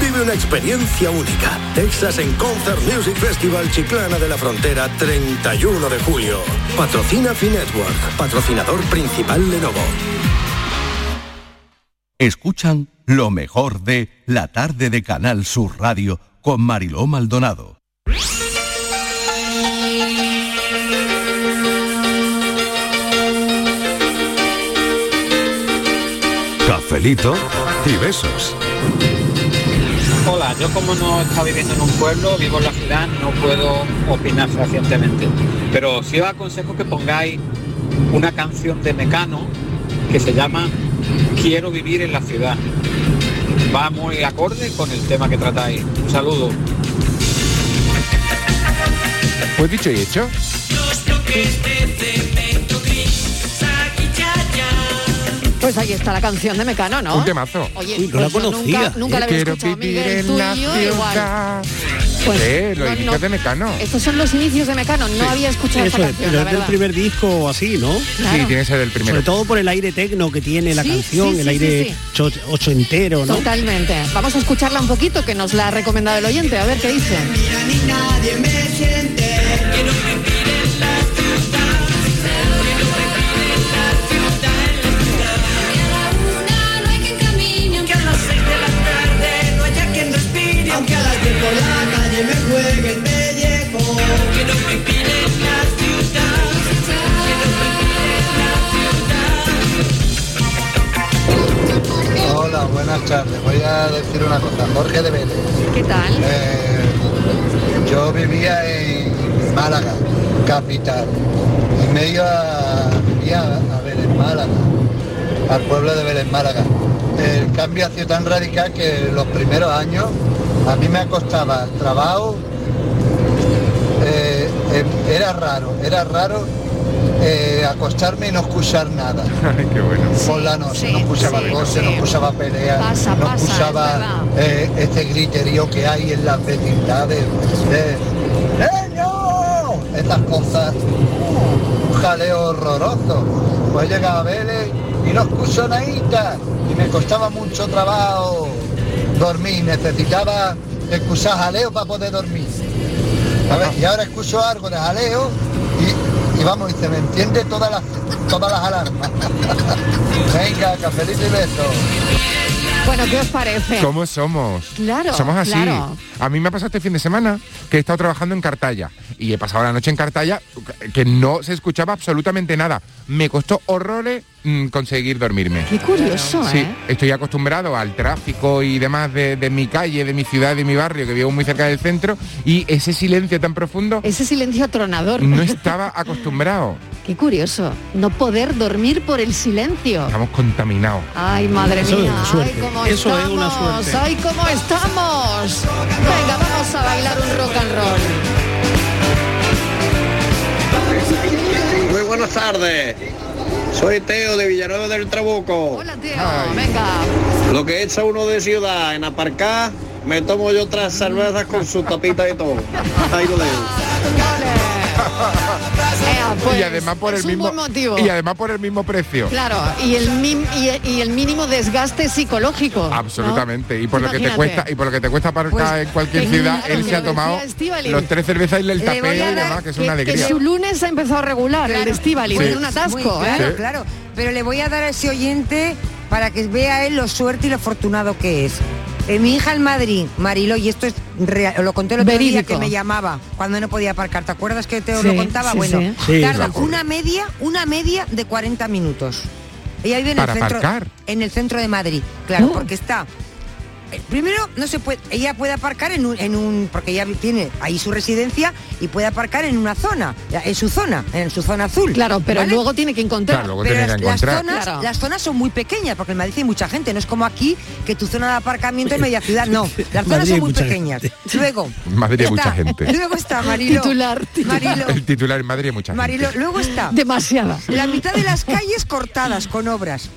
Vive una experiencia única. Texas en Concert Music Festival Chiclana de la Frontera 31 de julio. Patrocina Finetwork, patrocinador principal Lenovo. Escuchan lo mejor de La tarde de Canal Sur Radio con Mariló Maldonado. Cafelito y besos. Hola, yo como no está viviendo en un pueblo, vivo en la ciudad, no puedo opinar fehacientemente. Pero sí os aconsejo que pongáis una canción de Mecano que se llama Quiero vivir en la ciudad. Va muy acorde con el tema que tratáis. Un saludo. Pues dicho y hecho. Pues ahí está la canción de Mecano, ¿no? Un temazo. Oye, Uy, no la pues conocía. Nunca, nunca la había Quiero escuchado, vivir Miguel, en tú la y yo ciudad. igual. Pues, los no, inicios no. de Mecano. Estos son los inicios de Mecano, no Sí. había escuchado Eso esta es, canción, pero la es del verdad. primer disco así, ¿no? Claro. Sí, tiene que ser del primero. Sobre todo por el aire tecno que tiene la Sí, canción, sí, el aire sí, sí. cho- ocho entero, ¿no? Totalmente. Vamos a escucharla un poquito, que nos la ha recomendado el oyente, a ver qué dice. Nadie me buenas tardes. Voy a decir una cosa. Jorge de Vélez. ¿Qué tal? Eh, yo vivía en Málaga, capital. Y me iba vivía a Vélez, Málaga, al pueblo de Vélez, Málaga. El cambio ha sido tan radical que los primeros años a mí me costaba trabajo. eh, eh, era raro, era raro eh, acostarme y no escuchar nada. Qué bueno. Por la noche, no escuchaba sí, voces, sí. no escuchaba peleas, Pasa, no pasa, escuchaba eh, este griterío que hay en las vecindades. de, ¡Niño! Estas cosas. uh, un jaleo horroroso. Pues llegaba a Vélez y no escucho nadita. Y me costaba mucho trabajo dormir. Necesitaba escuchar jaleo para poder dormir. ¿sabes? Y ahora escucho algo de jaleo y, vamos, y se me entiende todas las, todas las alarmas. Venga, cafelito y beso. Bueno, ¿qué os parece? ¿Cómo somos? Claro, Somos así. claro. A mí me ha pasado este fin de semana que he estado trabajando en Cartaya y he pasado la noche en Cartaya que no se escuchaba absolutamente nada. Me costó horrores mm, conseguir dormirme. Qué curioso, Sí, ¿eh? estoy acostumbrado al tráfico y demás de, de mi calle, de mi ciudad, de mi barrio, que vivo muy cerca del centro, y ese silencio tan profundo Ese silencio atronador. no estaba acostumbrado. Qué curioso. No poder dormir por el silencio. Estamos contaminados. Ay, madre Eso es mía. una Ay, cómo Eso es estamos. una suerte. Ay, cómo estamos. Venga, vamos a bailar un rock and roll. Muy buenas tardes. Soy Teo de Villanueva del Trabuco. Hola, Teo. Venga. Lo que echa uno de ciudad en aparcar, me tomo yo otras cervezas con su tapita y todo. Ahí lo dejo. Ea, pues, y además por el mismo motivo. y además por el mismo precio. Claro, y el, mim- y, y el mínimo desgaste psicológico. ¿no? Absolutamente. Y por lo que te cuesta y por lo que te cuesta aparcar Pues, en cualquier que ciudad, claro, él se ha tomado los tres cervezas y el tapé y demás, que es que- una que alegría. su lunes ha empezado a regular el Estivali, es un atasco, muy ¿eh? claro, claro. Pero le voy a dar a ese oyente para que vea él lo suerte y lo afortunado que es. Eh, mi hija en Madrid, Marilo, y esto es real, lo conté el otro día que me llamaba cuando no podía aparcar. ¿Te acuerdas que te Sí, lo contaba? sí, bueno, sí. Tarda una media, una media de 40 minutos. Ella vive en ¿Para el centro, aparcar? en el centro de Madrid, claro, porque está primero no se puede, ella puede aparcar en un, en un, porque ella tiene ahí su residencia y puede aparcar en una zona, en su zona, en su zona azul. Claro, pero ¿vale? luego tiene que encontrar. Claro, luego Pero tiene las, zonas, Claro. las zonas son muy pequeñas, porque en Madrid hay mucha gente, no es como aquí que tu zona de aparcamiento es media ciudad, no, las zonas Madrid son muy pequeñas. Luego, Madrid hay está- mucha gente. Luego está Marilo. Titular, Marilo, El titular en Madrid hay mucha gente. Marilo, luego está Demasiada. la mitad de las calles cortadas con obras.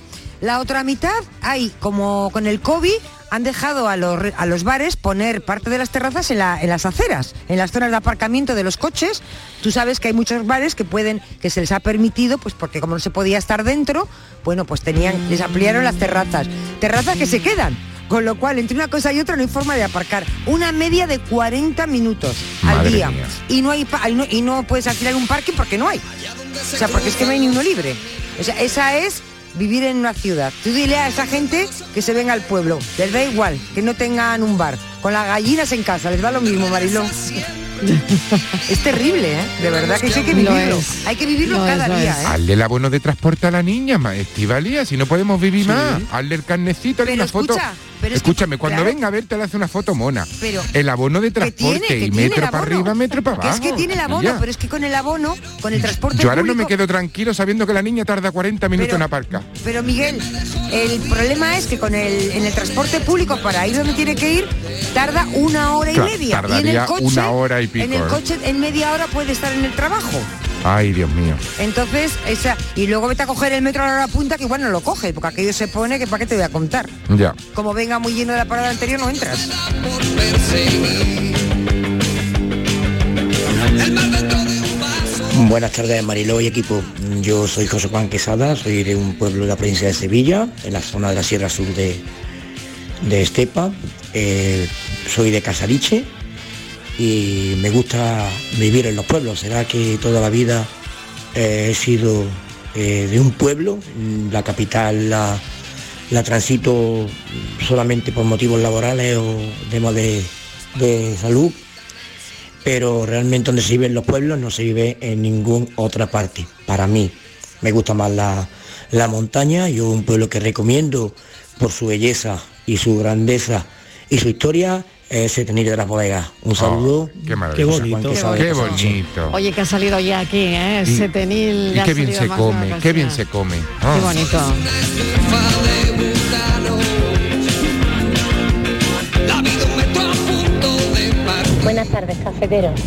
La otra mitad hay, como con el COVID, han dejado a los, a los bares poner parte de las terrazas en, la- en las aceras, en las zonas de aparcamiento de los coches. Tú sabes que hay muchos bares que pueden, que se les ha permitido, pues porque como no se podía estar dentro, bueno, pues tenían, les ampliaron las terrazas. Terrazas que se quedan. Con lo cual, entre una cosa y otra no hay forma de aparcar. Una media de 40 minutos al Madre día. mía. Y no hay pa- y no, y no puedes alquilar un parking porque no hay. O sea, porque es que no hay ni uno libre. O sea, esa es vivir en una ciudad. Tú dile a esa gente que se venga al pueblo. Les da igual, que no tengan un bar. Con las gallinas en casa, les da lo mismo, Mariló. Es terrible, ¿eh? De verdad que sí hay que Lo vivirlo. es. Hay que vivirlo es, cada día, es. ¿eh? Hazle el abono de transporte a la niña, Estivalía, si no podemos vivir más. Hazle el carnecito, hazle Pero una foto. pero es que- Escúchame, cuando claro. venga a verte le hace una foto mona. Pero- el abono de Que transporte tiene, que y metro para arriba, metro para Que abajo. es que tiene el abono, pero es que con el abono, con el transporte Yo ahora no me quedo tranquilo sabiendo que la niña tarda 40 minutos Pero- en aparcar. Pero Miguel, el problema es que con el, en el transporte público para ir donde tiene que ir tarda una hora y Claro, media. Y en tardaría el coche, una hora y pico, En el coche en media hora puede estar en el trabajo. Ay, Dios mío. Entonces, esa y luego vete a coger el metro a la hora punta que igual no lo coge, porque aquello se pone que para qué te voy a contar. Ya. Como venga muy lleno de la parada anterior no entras. Buenas tardes Mariló y equipo. Yo soy José Juan Quesada, soy de un pueblo de la provincia de Sevilla, en la zona de la Sierra Sur de, de Estepa. Eh, soy de Casariche y me gusta vivir en los pueblos. Será que toda la vida eh, he sido eh, de un pueblo, la capital la, la transito solamente por motivos laborales o temas de, de salud, pero realmente donde se vive en los pueblos no se vive en ninguna otra parte. Para mí me gusta más la, la montaña, yo un pueblo que recomiendo por su belleza y su grandeza y su historia es Setenil de las Bodegas. Un saludo. qué. José Juan Quesada de Qué bonito. Oye, que ha salido ya aquí, ¿eh? Y- Setenil. Y ha qué bien se come, qué bien se come. Qué bonito. Buenas tardes, cafeteros.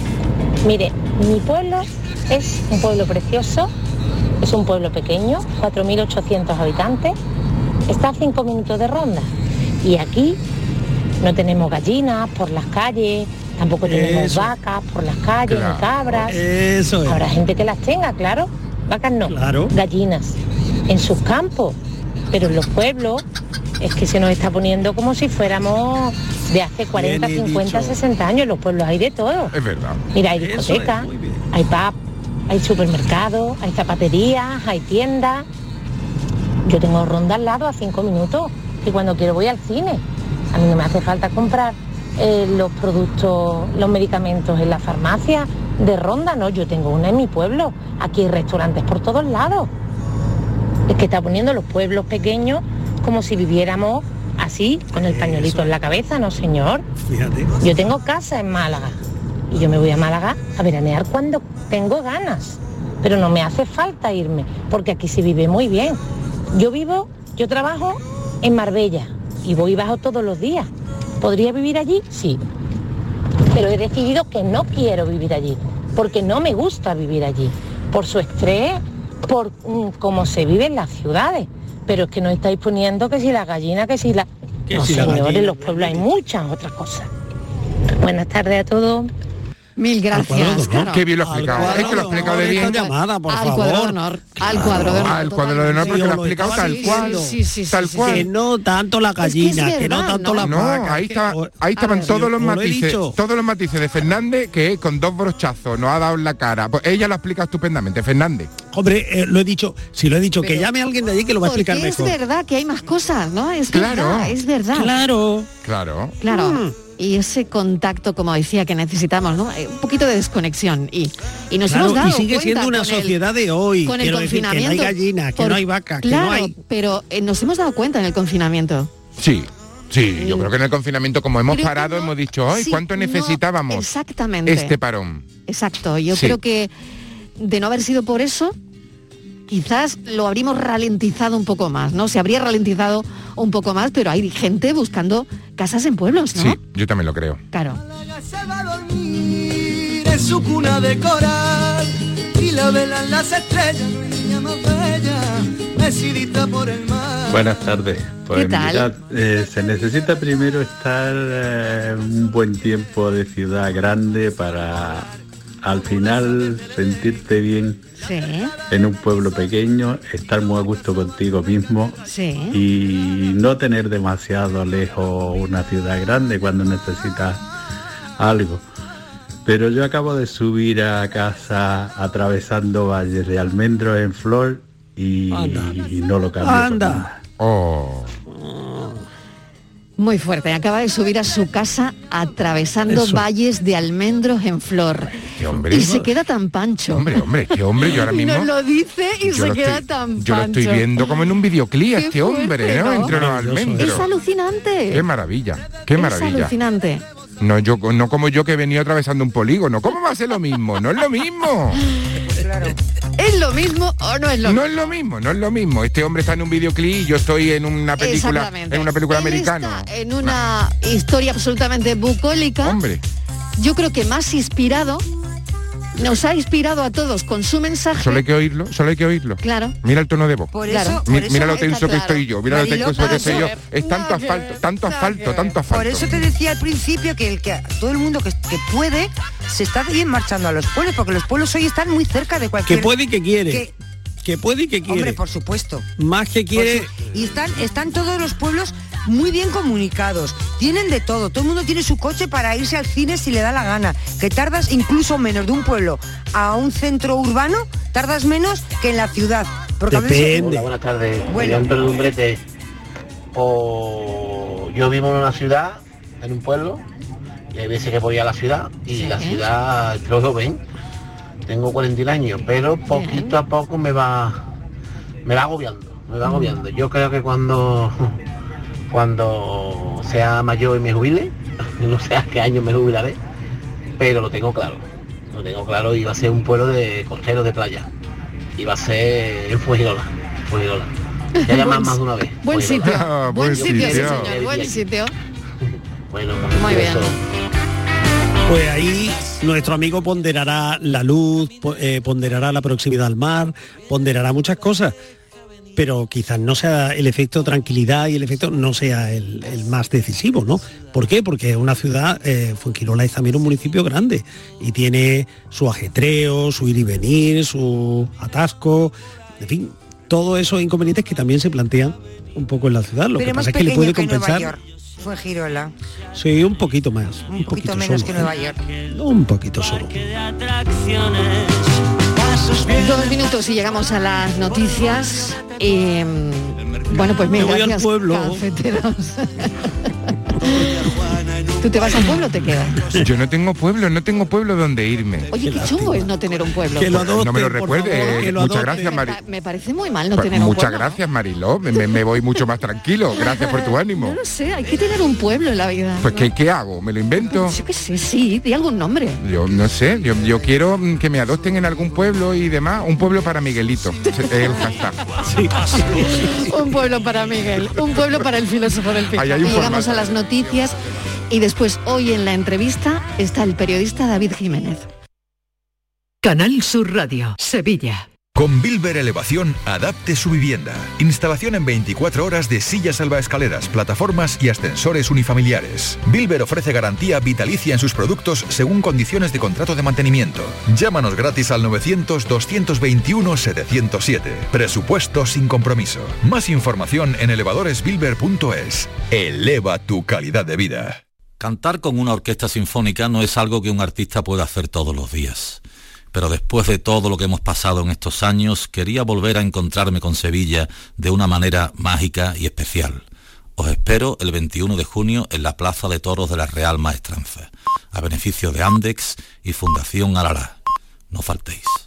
Mire, mi pueblo es un pueblo precioso, es un pueblo pequeño, 4.800 habitantes, está a 5 minutos de ronda. Y aquí no tenemos gallinas por las calles, tampoco tenemos Eso. vacas por las calles, Claro. ni cabras. Eso es. Habrá gente que las tenga, claro. Vacas no. Claro. Gallinas. En sus campos. Pero en los pueblos es que se nos está poniendo como si fuéramos de hace 40, Bien 50, dicho. 60 años. En los pueblos hay de todo. Es verdad. Mira, hay discotecas, hay pub, hay supermercados, hay zapaterías, hay tiendas. Yo tengo ronda al lado a cinco minutos y cuando quiero voy al cine. A mí no me hace falta comprar eh, los productos, los medicamentos en la farmacia de ronda, no, yo tengo una en mi pueblo. Aquí hay restaurantes por todos lados. Es que está poniendo los pueblos pequeños como si viviéramos así, con el pañuelito en la cabeza, no señor. Fíjate. Yo tengo casa en Málaga y yo me voy a Málaga a veranear cuando tengo ganas, pero no me hace falta irme, porque aquí se vive muy bien. Yo vivo, yo trabajo en Marbella y voy y bajo todos los días. ¿Podría vivir allí? Sí. Pero he decidido que no quiero vivir allí, porque no me gusta vivir allí, por su estrés, por mm, cómo se vive en las ciudades. Pero es que no estáis poniendo que si la gallina, que si la... Que no, si la señores, gallina, los pueblos hay muchas otras cosas. Buenas tardes a todos. Mil gracias, claro. Qué bien lo ha explicado. Es que lo ha explicado de bien. llamada, por al favor. cuadro de honor. Al cuadro de honor. El cuadro de honor porque lo ha explicado tal cual. diciendo. Sí, sí, sí, tal cual. Que no tanto la que es gallina, que, no tanto ¿no? la No, vaca. ahí, ahí estaban todos los lo matices, todos los matices de Fernández que con dos brochazos nos ha dado en la cara. Pues ella lo ha explicado estupendamente, Fernández. Hombre, eh, lo he dicho, si lo he dicho, que llame a alguien de allí que lo va a explicar es mejor. verdad que hay más cosas, ¿no? Es Claro. verdad, es verdad. Claro. Claro. Claro. Mm. Y ese contacto, como decía, que necesitamos, ¿no? Eh, Un poquito de desconexión. Y, y nos Claro, hemos dado y sigue siendo una el- sociedad de hoy. con el decir que no hay confinamiento. gallina, que Por- no hay vaca, que claro, no hay. pero eh, nos hemos dado cuenta en el confinamiento Sí. Sí, yo creo que en el confinamiento, como hemos parado, no- hemos dicho, ay, sí, ¿cuánto no, necesitábamos exactamente. este parón? Exacto, yo Sí. creo que de no haber sido por eso, quizás lo habríamos ralentizado un poco más, ¿no? Se habría ralentizado un poco más, pero hay gente buscando casas en pueblos, ¿no? Sí, yo también lo creo. Claro. en su cuna de coral y la velan las estrellas, no hay niña más bella, decidida por el mar. Buenas tardes. Pues ¿Qué tal? mirad, eh, se necesita primero estar eh, un buen tiempo de ciudad grande para al final sentirte bien Sí, en un pueblo pequeño, estar muy a gusto contigo mismo sí. y no tener demasiado lejos una ciudad grande cuando necesitas algo. Pero yo acabo de subir a casa atravesando valles de almendros en flor y, y no lo cambio. por Anda. nada. Oh. Muy fuerte. Acaba de subir a su casa atravesando Eso. valles de almendros en flor. Qué hombre. Y se queda tan pancho. Hombre, hombre, qué hombre, yo ahora Y mismo... nos lo dice y yo se lo queda estoy- tan Yo lo pancho. estoy viendo como en un videoclip este hombre, fuerte, ¿no? ¿no? Entre los almendros. Es alucinante. Qué maravilla, qué Es maravilla. alucinante. No, yo, no como yo que he venido atravesando un polígono. ¿Cómo va a ser lo mismo? No es lo mismo. ¿Es lo mismo o no es lo No mismo? es lo mismo, no es lo mismo. Este hombre está en un videoclip y yo estoy en una película, en una película Él americana. está en una historia absolutamente bucólica. Hombre, Yo creo que más inspirado, nos ha inspirado a todos con su mensaje. solo hay que oírlo, solo hay que oírlo. Claro. Mira el tono de voz. Por eso- Mi- por eso mira lo tenso que estoy yo, mira lo tenso que estoy yo. Es tanto asfalto, tanto asfalto, tanto asfalto. Por eso te decía al principio que, el que todo el mundo que, que puede se está bien marchando a los pueblos, porque los pueblos hoy están muy cerca de cualquier... Que puede y que quiere. que- Que puede y que quiere. Hombre, por supuesto. Más que quiere... Su- y están, están todos los pueblos muy bien comunicados. Tienen de todo. Todo el mundo tiene su coche para irse al cine si le da la gana. Que tardas incluso menos de un pueblo a un centro urbano, tardas menos que en la ciudad. Porque a veces- Hola, buenas tardes. Bueno. Lumbrete. O yo vivo en una ciudad, en un pueblo, y hay veces que voy a la ciudad y la ciudad, creo que lo ven, tengo 41 años, pero poquito a poco me va me va agobiando, me va agobiando. Yo creo que cuando cuando sea mayor y me jubile, no sé a qué año me jubilaré, pero lo tengo claro. Lo tengo claro y va a ser un pueblo de costero de playa. Y va a ser en Fujirola. Fujirola. Ya llaman más de una vez. Buen Fujirola. sitio. Ah, buen buen sitio, sí, sitio. señor. Buen sitio. Bueno, Muy bien. Pues ahí nuestro amigo ponderará la luz, eh, ponderará la proximidad al mar, ponderará muchas cosas, pero quizás no sea el efecto tranquilidad y el efecto no sea el, el más decisivo, ¿no? ¿Por qué? Porque una ciudad, eh, Fuengirola es también un municipio grande y tiene su ajetreo, su ir y venir, su atasco, en fin, todos esos inconvenientes que también se plantean un poco en la ciudad. Lo pero que pasa es que le puede que compensar. York. Fue Girola. Sí, un poquito más. Un poquito menos solo, que. Nueva York. Un poquito solo. Dos minutos y llegamos a las noticias. Mm, bueno, pues mira, voy al gracias, pueblo. ¿Tú te vas al pueblo o te quedas? Yo no tengo pueblo, no tengo pueblo donde irme. Oye, qué chungo es no tener un pueblo. Que lo adopten, No me lo recuerde, que lo muchas gracias, Mari. pa- Me parece muy mal no Pues tener un muchas pueblo. gracias, Mariló. Me, me- me voy mucho más tranquilo. Gracias por tu ánimo. No lo sé, hay que tener un pueblo en la vida. Pues ¿no? ¿qué, qué hago? ¿Me lo invento? Yo qué sé, sí, di algún nombre. Yo no sé, yo, yo quiero mm, que me adopten en algún pueblo y demás. Un pueblo para Miguelito. Es el hashtag. un pueblo para Miguel, un pueblo para el filósofo del Ahí hay pico. un Llegamos formato. a las noticias y después hoy en la entrevista está el periodista David Jiménez. Canal Sur Radio, Sevilla. Con Bilber Elevación, adapte su vivienda. Instalación en 24 horas de sillas salvaescaleras, plataformas y ascensores unifamiliares. Bilber ofrece garantía vitalicia en sus productos según condiciones de contrato de mantenimiento. Llámanos gratis al 900-221-707. Presupuesto sin compromiso. Más información en elevadoresbilber.es. Eleva tu calidad de vida. Cantar con una orquesta sinfónica no es algo que un artista pueda hacer todos los días. Pero después de todo lo que hemos pasado en estos años, quería volver a encontrarme con Sevilla de una manera mágica y especial. Os espero el 21 de junio en la Plaza de Toros de la Real Maestranza, a beneficio de Andex y Fundación Alará. No faltéis.